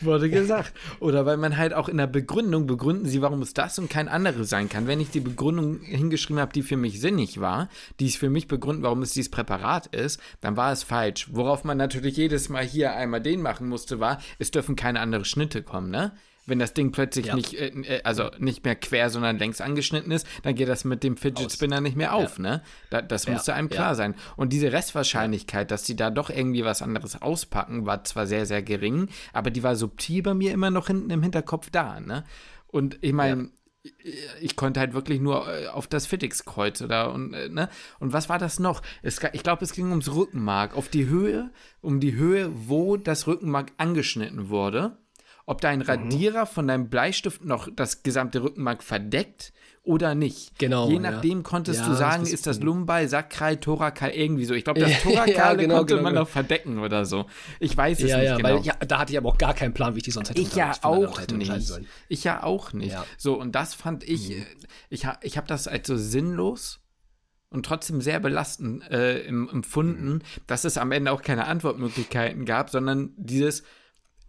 wurde gesagt. Oder weil man halt auch in der Begründung begründen sie, warum es das und kein anderes sein kann. Wenn ich die Begründung hingeschrieben habe, die für mich sinnig war, die es für mich begründen, warum es dieses Präparat ist, dann war es falsch. Worauf man natürlich natürlich jedes Mal hier einmal den machen musste, war, es dürfen keine anderen Schnitte kommen, ne? Wenn das Ding plötzlich ja. nicht, äh, äh also nicht mehr quer, sondern längs angeschnitten ist, dann geht das mit dem Fidget Spinner nicht mehr auf, ja. ne? Da, das ja. musste einem klar sein. Und diese Restwahrscheinlichkeit, dass die da doch irgendwie was anderes auspacken, war zwar sehr, sehr gering, aber die war subtil bei mir immer noch hinten im Hinterkopf da, ne? Und ich meine, ich konnte halt wirklich nur äh, auf das Fittix-Kreuz oder und, äh, ne? Und was war das noch? Es, ich glaube, es ging ums Rückenmark, auf die Höhe, um die Höhe, wo das Rückenmark angeschnitten wurde. Ob da ein. Radierer mhm. von deinem Bleistift noch das gesamte Rückenmark verdeckt oder nicht. Genau. Je nachdem ja. konntest ja, du sagen, das ist das Lumbai, Sakral, Thorakal, irgendwie so. Ich glaube, das Thorakal ja, genau, konnte genau, man genau. noch verdecken oder so. Ich weiß es ja, nicht ja, genau. Weil, ja, da hatte ich aber auch gar keinen Plan, wie ich die sonst hätte. Ich ja auch nicht. Ich ja auch nicht. So, und das fand ich, mhm. ich, ich habe das als so sinnlos und trotzdem sehr belastend äh, empfunden, mhm. dass es am Ende auch keine Antwortmöglichkeiten gab, sondern dieses,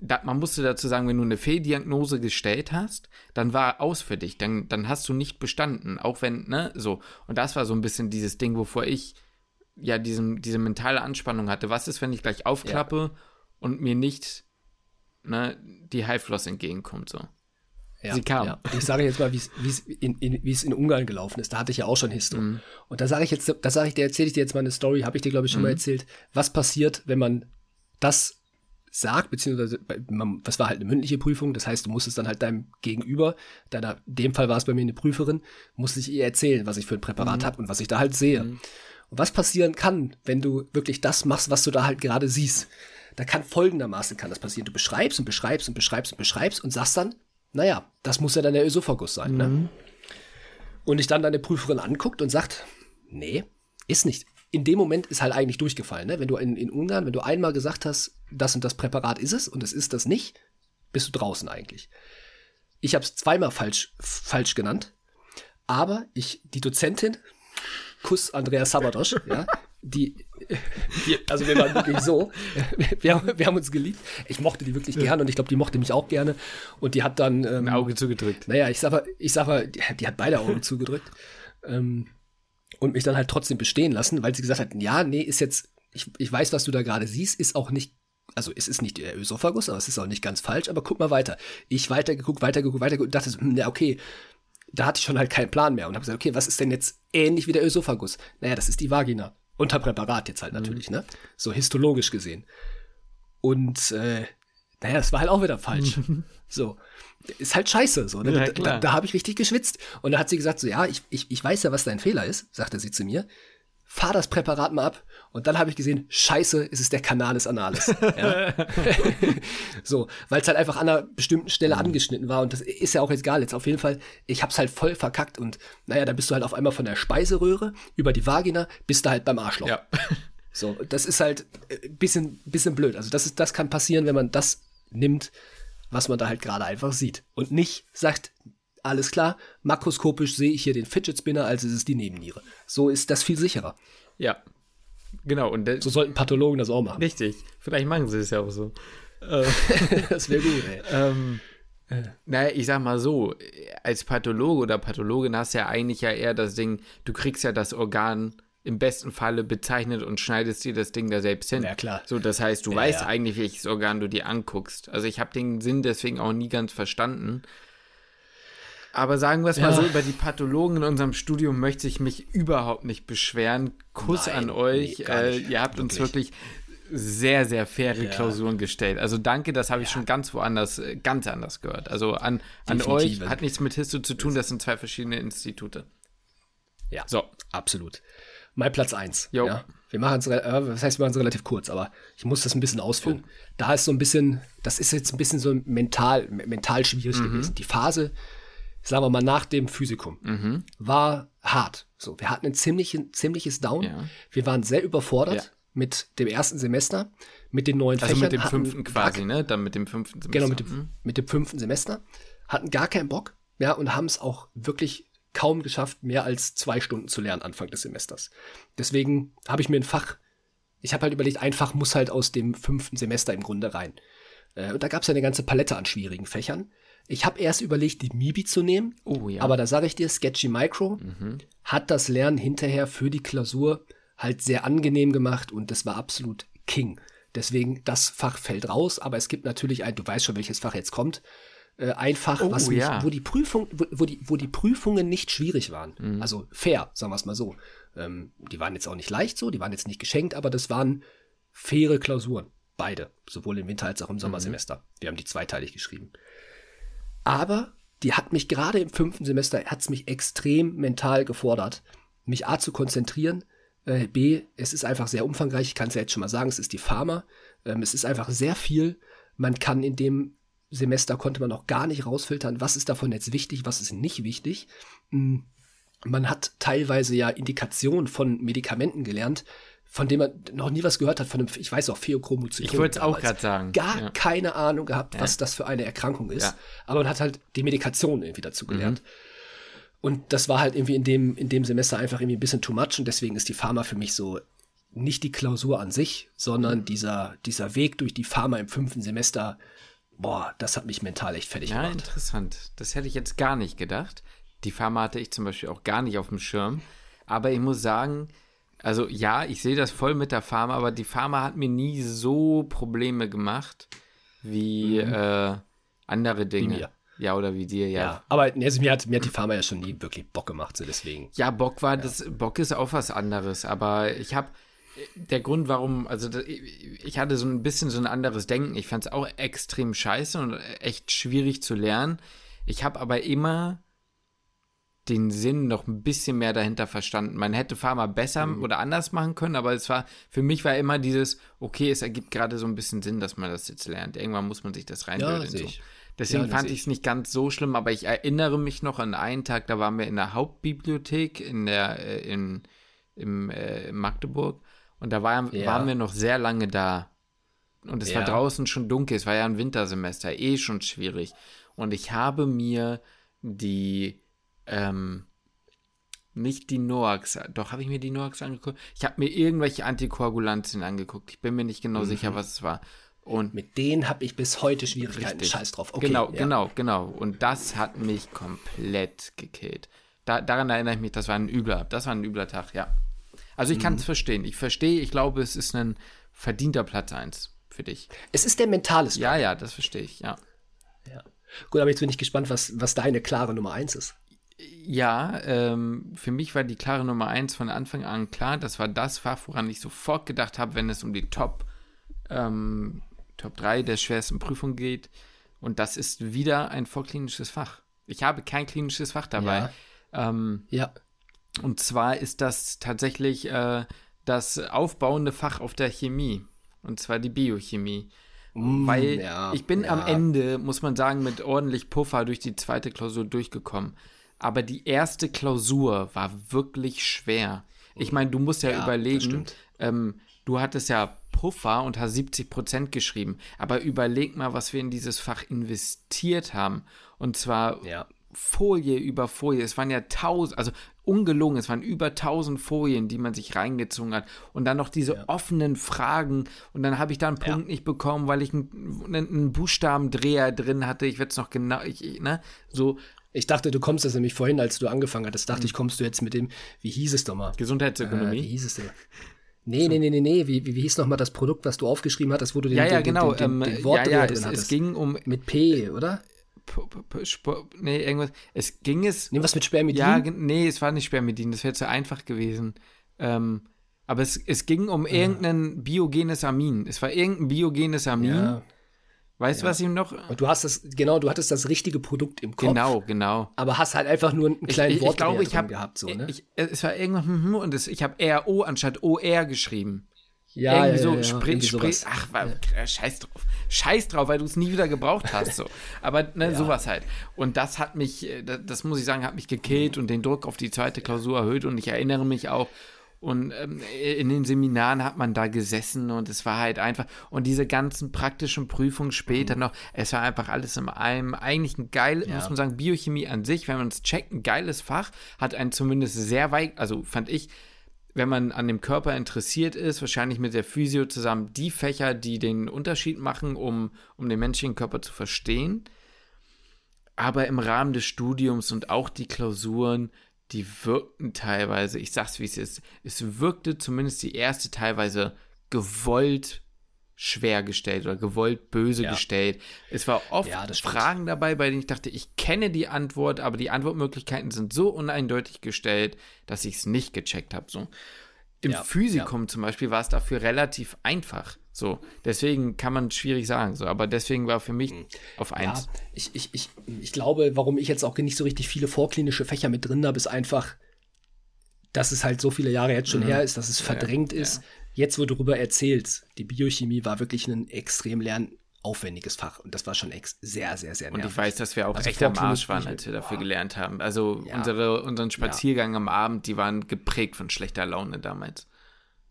da, man musste dazu sagen, wenn du eine Fehldiagnose gestellt hast, dann war aus für dich, dann, dann hast du nicht bestanden, auch wenn, ne, so. Und das war so ein bisschen dieses Ding, wovor ich ja diesem, diese mentale Anspannung hatte. Was ist, wenn ich gleich aufklappe ja. und mir nicht ne, die Highfloss entgegenkommt, so. Ja, Sie kam. Ja. Ich sage jetzt mal, wie es in, in, in Ungarn gelaufen ist. Da hatte ich ja auch schon Histo. Mhm. Und da sage ich jetzt, da sage ich dir, erzähle ich dir jetzt mal eine Story, habe ich dir, glaube ich, schon mhm. mal erzählt, was passiert, wenn man das sagt, beziehungsweise das war halt eine mündliche Prüfung, das heißt, du musstest dann halt deinem Gegenüber, deiner, in dem Fall war es bei mir eine Prüferin, musste ich ihr erzählen, was ich für ein Präparat mhm. habe und was ich da halt sehe. Mhm. Und was passieren kann, wenn du wirklich das machst, was du da halt gerade siehst. Da kann folgendermaßen kann das passieren. Du beschreibst und beschreibst und beschreibst und beschreibst und sagst dann, naja, das muss ja dann der Ösophagus sein. Ne? Mhm. Ne? Und dich dann deine Prüferin anguckt und sagt, nee, ist nicht. In dem Moment ist halt eigentlich durchgefallen. Ne? Wenn du in, in Ungarn, wenn du einmal gesagt hast, das und das Präparat ist es und es ist das nicht, bist du draußen eigentlich. Ich habe es zweimal falsch, falsch genannt, aber ich, die Dozentin, Kuss Andreas Sabadosch, ja, die, die, also wir waren wirklich so, wir, wir haben uns geliebt. Ich mochte die wirklich gern und ich glaube, die mochte mich auch gerne. Und die hat dann ähm, ein Auge zugedrückt. Naja, ich sag mal, ich sag mal, die, die hat beide Augen zugedrückt ähm, und mich dann halt trotzdem bestehen lassen, weil sie gesagt hat, ja, nee, ist jetzt, ich, ich weiß, was du da gerade siehst, ist auch nicht also es ist nicht der Ösophagus, aber es ist auch nicht ganz falsch, aber guck mal weiter. Ich weitergeguckt, weitergeguckt, weitergeguckt und dachte hm, ja, okay, da hatte ich schon halt keinen Plan mehr und habe gesagt, okay, was ist denn jetzt ähnlich wie der Ösophagus? Naja, das ist die Vagina. Unter Präparat jetzt halt natürlich, mhm. ne? So histologisch gesehen. Und äh, naja, das war halt auch wieder falsch. so. Ist halt scheiße. So, ne? ja, da, da habe ich richtig geschwitzt. Und da hat sie gesagt: so, ja, ich, ich, ich weiß ja, was dein Fehler ist, sagte sie zu mir fahr das Präparat mal ab. Und dann habe ich gesehen, scheiße, ist es der Canalis Analis. Ja? so, weil es halt einfach an einer bestimmten Stelle mhm. angeschnitten war. Und das ist ja auch jetzt egal. Jetzt auf jeden Fall, ich hab's halt voll verkackt. Und naja, da bist du halt auf einmal von der Speiseröhre über die Vagina, bist du halt beim Arschloch. Ja. So, das ist halt ein äh, bisschen, bisschen blöd. Also das, ist, das kann passieren, wenn man das nimmt, was man da halt gerade einfach sieht. Und nicht sagt, alles klar, makroskopisch sehe ich hier den Fidget Spinner, also ist es die Nebenniere. So ist das viel sicherer. Ja, genau. Und so sollten Pathologen das auch machen. Richtig. Vielleicht machen sie es ja auch so. das wäre gut, ey. Ähm, äh. Naja, ich sag mal so, als Pathologe oder Pathologin hast du ja eigentlich ja eher das Ding, du kriegst ja das Organ im besten Falle bezeichnet und schneidest dir das Ding da selbst hin. Ja, klar. So, das heißt, du ja, weißt ja. eigentlich, welches Organ du dir anguckst. Also ich habe den Sinn deswegen auch nie ganz verstanden. Aber sagen wir es ja. mal so, über die Pathologen in unserem Studium möchte ich mich überhaupt nicht beschweren. Kuss Nein, an euch. Nee, äh, ihr habt wirklich. uns wirklich sehr, sehr faire ja. Klausuren gestellt. Also danke, das habe ich ja. schon ganz woanders, äh, ganz anders gehört. Also an, an euch hat nichts mit Histo zu tun, das sind zwei verschiedene Institute. Ja, so. absolut. Mein Platz 1. Ja. Wir machen es, äh, was heißt, wir machen es relativ kurz, aber ich muss das ein bisschen ausführen. Oh. Da ist so ein bisschen, das ist jetzt ein bisschen so mental, mental schwierig mhm. gewesen. Die Phase, sagen wir mal, nach dem Physikum, mhm. war hart. So, wir hatten ein ziemlich, ziemliches Down. Ja. Wir waren sehr überfordert ja. mit dem ersten Semester, mit den neuen also Fächern. mit dem fünften quasi, ne? Dann mit dem fünften Semester. Genau, mit dem, mit dem fünften Semester. Hatten gar keinen Bock, ja, und haben es auch wirklich kaum geschafft, mehr als zwei Stunden zu lernen Anfang des Semesters. Deswegen habe ich mir ein Fach, ich habe halt überlegt, ein Fach muss halt aus dem fünften Semester im Grunde rein. Äh, und da gab es ja eine ganze Palette an schwierigen Fächern. Ich habe erst überlegt, die Mibi zu nehmen, oh, ja. aber da sage ich dir, Sketchy Micro mhm. hat das Lernen hinterher für die Klausur halt sehr angenehm gemacht und das war absolut King. Deswegen, das Fach fällt raus, aber es gibt natürlich ein, du weißt schon, welches Fach jetzt kommt, äh, ein Fach, oh, was mich, ja. wo, die Prüfung, wo, wo, die, wo die Prüfungen nicht schwierig waren. Mhm. Also fair, sagen wir es mal so. Ähm, die waren jetzt auch nicht leicht so, die waren jetzt nicht geschenkt, aber das waren faire Klausuren. Beide, sowohl im Winter als auch im mhm. Sommersemester. Mhm. Wir haben die zweiteilig geschrieben. Aber die hat mich gerade im fünften Semester, hat es mich extrem mental gefordert, mich A zu konzentrieren, äh, B, es ist einfach sehr umfangreich, ich kann es ja jetzt schon mal sagen, es ist die Pharma, ähm, es ist einfach sehr viel, man kann in dem Semester konnte man auch gar nicht rausfiltern, was ist davon jetzt wichtig, was ist nicht wichtig. Hm, man hat teilweise ja Indikationen von Medikamenten gelernt, von dem man noch nie was gehört hat, von einem, ich weiß auch, Pheochromocytom. Ich wollte es auch gerade sagen. Gar ja. keine Ahnung gehabt, was ja. das für eine Erkrankung ist. Ja. Aber man hat halt die Medikation irgendwie dazu gelernt. Mhm. Und das war halt irgendwie in dem, in dem Semester einfach irgendwie ein bisschen too much und deswegen ist die Pharma für mich so nicht die Klausur an sich, sondern mhm. dieser, dieser Weg durch die Pharma im fünften Semester, boah, das hat mich mental echt fertig ja, gemacht. Ja, interessant. Das hätte ich jetzt gar nicht gedacht. Die Pharma hatte ich zum Beispiel auch gar nicht auf dem Schirm. Aber ich muss sagen, also ja, ich sehe das voll mit der Pharma, aber die Pharma hat mir nie so Probleme gemacht wie mhm. äh, andere Dinge. Wie mir. Ja, oder wie dir, ja. ja aber also mir, hat, mir hat die Pharma ja schon nie wirklich Bock gemacht, so deswegen. Ja, Bock war ja. das, Bock ist auch was anderes, aber ich habe der Grund, warum, also ich hatte so ein bisschen so ein anderes Denken. Ich fand es auch extrem scheiße und echt schwierig zu lernen. Ich habe aber immer den Sinn noch ein bisschen mehr dahinter verstanden. Man hätte Pharma besser mhm. oder anders machen können, aber es war, für mich war immer dieses, okay, es ergibt gerade so ein bisschen Sinn, dass man das jetzt lernt. Irgendwann muss man sich das reinbilden. Ja, so. Deswegen ja, fand ich es nicht ganz so schlimm, aber ich erinnere mich noch an einen Tag, da waren wir in der Hauptbibliothek in der, äh, in, im, äh, in Magdeburg und da war, ja. waren wir noch sehr lange da. Und es ja. war draußen schon dunkel, es war ja ein Wintersemester, eh schon schwierig. Und ich habe mir die ähm, nicht die Noax, doch habe ich mir die Noax angeguckt. Ich habe mir irgendwelche Antikoagulantien angeguckt. Ich bin mir nicht genau mhm. sicher, was es war. Und mit denen habe ich bis heute Schwierigkeiten. Richtig. Scheiß drauf. Okay, genau, ja. genau, genau. Und das hat mich komplett gekillt. Da, daran erinnere ich mich, das war ein übler, das war ein übler Tag, ja. Also ich mhm. kann es verstehen. Ich verstehe, ich glaube, es ist ein verdienter Platz 1 für dich. Es ist der mentale Ja, ja, das verstehe ich, ja. ja. Gut, aber jetzt bin ich gespannt, was, was deine klare Nummer 1 ist. Ja, ähm, für mich war die klare Nummer 1 von Anfang an klar. Das war das Fach, woran ich sofort gedacht habe, wenn es um die Top, ähm, Top 3 der schwersten Prüfung geht. Und das ist wieder ein vorklinisches Fach. Ich habe kein klinisches Fach dabei. Ja. Ähm, ja. Und zwar ist das tatsächlich äh, das aufbauende Fach auf der Chemie. Und zwar die Biochemie. Mm, Weil ja, ich bin ja. am Ende, muss man sagen, mit ordentlich Puffer durch die zweite Klausur durchgekommen aber die erste Klausur war wirklich schwer. Ich meine, du musst ja, ja überlegen, ähm, du hattest ja Puffer und hast 70 Prozent geschrieben, aber überleg mal, was wir in dieses Fach investiert haben. Und zwar ja. Folie über Folie. Es waren ja tausend, also ungelungen, es waren über tausend Folien, die man sich reingezogen hat. Und dann noch diese ja. offenen Fragen. Und dann habe ich da einen Punkt ja. nicht bekommen, weil ich einen, einen Buchstabendreher drin hatte. Ich werde es noch genau, ich, ne, so. Ich dachte, du kommst das nämlich vorhin, als du angefangen hattest, dachte mhm. ich, kommst du jetzt mit dem, wie hieß es doch mal? Gesundheitsökonomie. Äh, wie hieß es denn? Nee, nee, nee, nee, nee. Wie, wie, wie hieß nochmal das Produkt, was du aufgeschrieben hattest, wo du den, ja, ja, den, genau. den, den, den, Wort ja, ja, es, es, ging um. Mit P, oder? P, nee, irgendwas. Es ging es. Nee, was mit Spermidin? Ja, nee, es war nicht Spermidin, das wäre zu einfach gewesen. Ähm, aber es, es ging um ja. irgendein biogenes Amin. Es war irgendein biogenes Amin. Ja. Weißt du, ja. was ich noch. Und du hast das, genau, du hattest das richtige Produkt im Kopf. Genau, genau. Aber hast halt einfach nur einen kleinen ich, ich, ich glaube, ich habe gehabt, so, ne? Ich, es war irgendwas, hm, hm, und das, ich habe RO anstatt OR geschrieben. Ja, irgendwie so, ja, Sprint, Sprint, ach, war, ja. scheiß drauf. Scheiß drauf, weil du es nie wieder gebraucht hast, so. Aber, ne, ja. sowas halt. Und das hat mich, äh, das, das muss ich sagen, hat mich gekillt und den Druck auf die zweite Klausur erhöht und ich erinnere mich auch, und ähm, in den Seminaren hat man da gesessen und es war halt einfach, und diese ganzen praktischen Prüfungen später mhm. noch, es war einfach alles in einem, eigentlich ein geiles, ja. muss man sagen, Biochemie an sich, wenn man es checkt, ein geiles Fach, hat einen zumindest sehr weit, also fand ich, wenn man an dem Körper interessiert ist, wahrscheinlich mit der Physio zusammen die Fächer, die den Unterschied machen, um, um den menschlichen Körper zu verstehen. Aber im Rahmen des Studiums und auch die Klausuren die wirkten teilweise, ich sag's wie es ist, es wirkte zumindest die erste teilweise gewollt schwer gestellt oder gewollt böse ja. gestellt. Es war oft ja, Fragen dabei, bei denen ich dachte, ich kenne die Antwort, aber die Antwortmöglichkeiten sind so uneindeutig gestellt, dass ich es nicht gecheckt habe. So. Im ja, Physikum zum Beispiel war es dafür relativ einfach. So, deswegen kann man schwierig sagen, so, aber deswegen war für mich hm. auf eins. Ja, ich, ich, ich, ich glaube, warum ich jetzt auch nicht so richtig viele vorklinische Fächer mit drin habe, ist einfach, dass es halt so viele Jahre jetzt schon mhm. her ist, dass es verdrängt ja, ist. Ja. Jetzt, wo du darüber erzählst, die Biochemie war wirklich ein extrem lernaufwendiges Fach und das war schon sehr, sehr, sehr nervig. Und ich weiß, dass wir auch also echt am Arsch waren, als wir dafür boah. gelernt haben. Also unsere, unseren Spaziergang am Abend, die waren geprägt von schlechter Laune damals.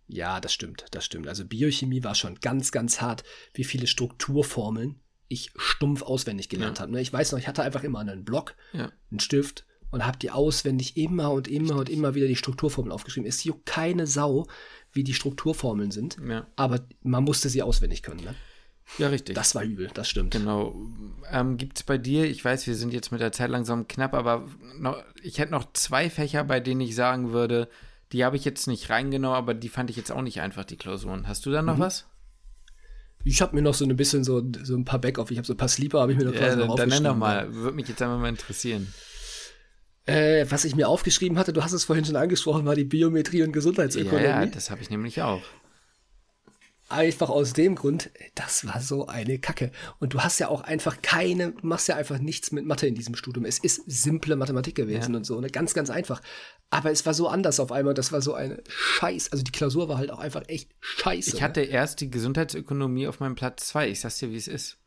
Ja, das stimmt, das stimmt. Also Biochemie war schon ganz, ganz hart, wie viele Strukturformeln ich stumpf auswendig gelernt ja. habe. Ne? Ich weiß noch, ich hatte einfach immer einen Block, ja. einen Stift und habe die auswendig immer und immer und immer wieder die Strukturformeln aufgeschrieben. Es juckt keine Sau, wie die Strukturformeln sind, ja. aber man musste sie auswendig können. Ne? Ja, richtig. Das war übel, das stimmt. Genau. Ähm, Gibt es bei dir, ich weiß, wir sind jetzt mit der Zeit langsam knapp, aber noch, ich hätte noch zwei Fächer, bei denen ich sagen würde, die habe ich jetzt nicht reingenommen, aber die fand ich jetzt auch nicht einfach, die Klausuren. Hast du da noch mhm. was? Ich habe mir noch so ein bisschen so, so ein paar Backoff, ich habe so ein paar Sleeper, habe ich mir noch ja, quasi noch Dann nenn doch mal, würde mich jetzt einfach mal interessieren. Äh, was ich mir aufgeschrieben hatte, du hast es vorhin schon angesprochen, war die Biometrie und Gesundheitsökonomie. Ja, ja das habe ich nämlich auch. Einfach aus dem Grund, das war so eine Kacke. Und du hast ja auch einfach keine, machst ja einfach nichts mit Mathe in diesem Studium. Es ist simple Mathematik gewesen ja. und so, ne? ganz, ganz einfach. Aber es war so anders auf einmal, das war so ein Scheiß. Also die Klausur war halt auch einfach echt scheiße. Ich hatte ne? erst die Gesundheitsökonomie auf meinem Platz zwei. Ich sag's dir, wie es ist.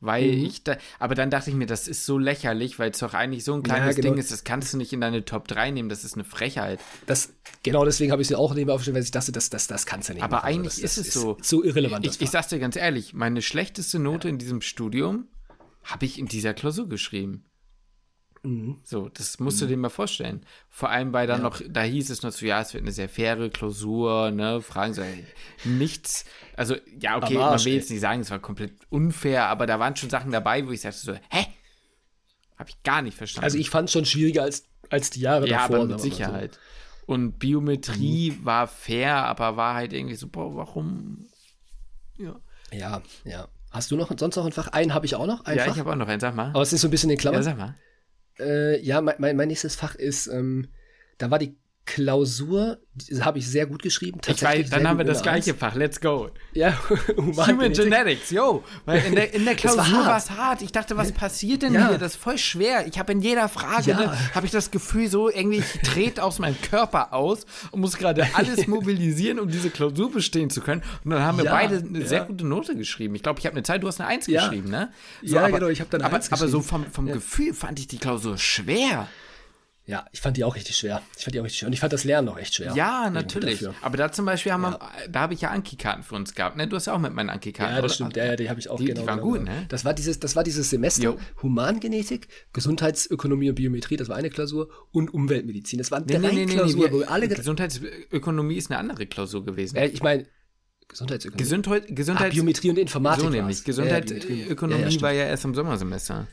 Weil mhm. ich da, aber dann dachte ich mir, das ist so lächerlich, weil es doch eigentlich so ein kleines ja, genau. Ding ist, das kannst du nicht in deine Top 3 nehmen, das ist eine Frechheit. Das, genau deswegen habe ich es auch neben aufgestellt, weil ich dachte, das, das, das kannst du nicht Aber machen. eigentlich das, ist es so. so irrelevant. Ich, ich sag's dir ganz ehrlich, meine schlechteste Note ja. in diesem Studium habe ich in dieser Klausur geschrieben. Mhm. So, das musst du mhm. dir mal vorstellen. Vor allem, weil dann ja. noch, da hieß es noch so, ja, es wird eine sehr faire Klausur, ne, Fragen so, nichts, also, ja, okay, man will jetzt nicht sagen, es war komplett unfair, aber da waren schon Sachen dabei, wo ich sagte so, hä? Hab ich gar nicht verstanden. Also, ich fand es schon schwieriger als, als die Jahre ja, davor. Ja, aber mit Sicherheit. So. Und Biometrie mhm. war fair, aber war halt irgendwie so, boah, warum? Ja. Ja, ja. Hast du noch sonst noch ein Fach? Einen habe ich auch noch. Ein ja, Fach. ich habe auch noch einen, sag mal. Aber es ist so ein bisschen in Klammern. Ja, sag mal. Äh, ja, mein, mein, mein nächstes Fach ist, ähm, da war die Klausur, habe ich sehr gut geschrieben. Ich weiß, dann haben wir das gleiche Fach. Let's go. Ja, Human Genetics, yo. Weil in der, in der Klausur war es hart. Ich dachte, was passiert denn ja. hier? Das ist voll schwer. Ich habe in jeder Frage, ja. ne, habe ich das Gefühl, so irgendwie, ich trete aus meinem Körper aus und muss gerade alles mobilisieren, um diese Klausur bestehen zu können. Und dann haben wir ja, beide eine sehr gute Note geschrieben. Ich glaube, ich habe eine Zeit, du hast eine Eins geschrieben, ne? So, ja, aber, genau, ich habe dann aber, Eins aber so vom, vom Gefühl fand ich die Klausur schwer. Ja, ich fand die auch richtig schwer. Ich fand die auch richtig schwer. Und ich fand das Lernen auch echt schwer. Ja, natürlich. Aber da zum Beispiel haben ja. wir, da habe ich ja Anki-Karten für uns gehabt. Ne? Du hast ja auch mit meinen Anki-Karten. Ja, das stimmt. Ja, die habe ich auch die, genau. Die waren genau. gut, ne? Das war dieses, das war dieses Semester jo. Humangenetik, Gesundheitsökonomie und Biometrie, das war eine Klausur, und Umweltmedizin. Das waren nee, drei nee, nee, Klausuren, wo alle Gesundheitsökonomie ist eine andere Klausur gewesen. Äh, ich meine, Gesundheitsökonomie. Gesundheit, Gesundheits ah, Biometrie und Informatik. So nämlich. Gesundheitsökonomie ja, ja, war ja erst im Sommersemester.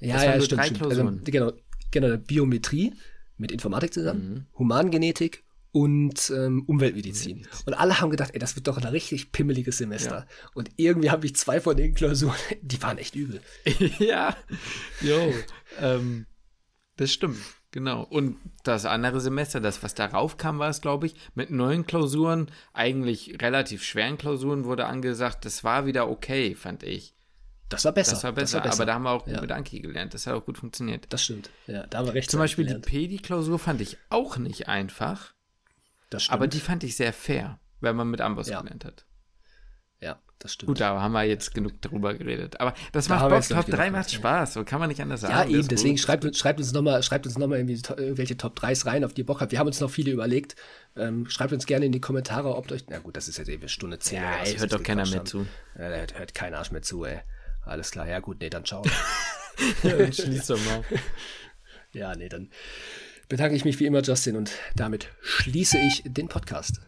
Ja, das ja, stimmt. Drei stimmt. Also, genau, genau, Biometrie mit Informatik zusammen, mhm. Humangenetik und ähm, Umweltmedizin. Und alle haben gedacht, ey, das wird doch ein richtig pimmeliges Semester. Ja. Und irgendwie habe ich zwei von den Klausuren, die waren echt übel. ja, jo, ähm, das stimmt. Genau. Und das andere Semester, das, was darauf kam, war es, glaube ich, mit neuen Klausuren, eigentlich relativ schweren Klausuren, wurde angesagt, das war wieder okay, fand ich. Das war besser. Das war besser, das war besser. aber da haben wir auch ja. mit Anki gelernt. Das hat auch gut funktioniert. Das stimmt. Ja, da haben wir recht. Zum Beispiel gelernt. die Pedi-Klausur fand ich auch nicht einfach. Das stimmt. Aber die fand ich sehr fair, wenn man mit Amboss ja. gelernt hat. Ja, das stimmt. Gut, da haben wir jetzt genug darüber geredet. Aber das da macht Bock. Top 3 macht Spaß. So kann man nicht anders sagen. Ja, eben. Deswegen schreibt, schreibt uns nochmal noch irgendwelche Top 3s rein, auf die ihr Bock habt. Wir haben uns noch viele überlegt. Ähm, schreibt uns gerne in die Kommentare, ob euch. Na gut, das ist jetzt eben Stunde 10. Ja, ey, hört doch keiner mehr zu. Ja, hört, hört kein Arsch mehr zu, ey. Alles klar, ja gut, nee, dann ciao. ja, doch mal. Ja, nee, dann bedanke ich mich wie immer, Justin, und damit schließe ich den Podcast.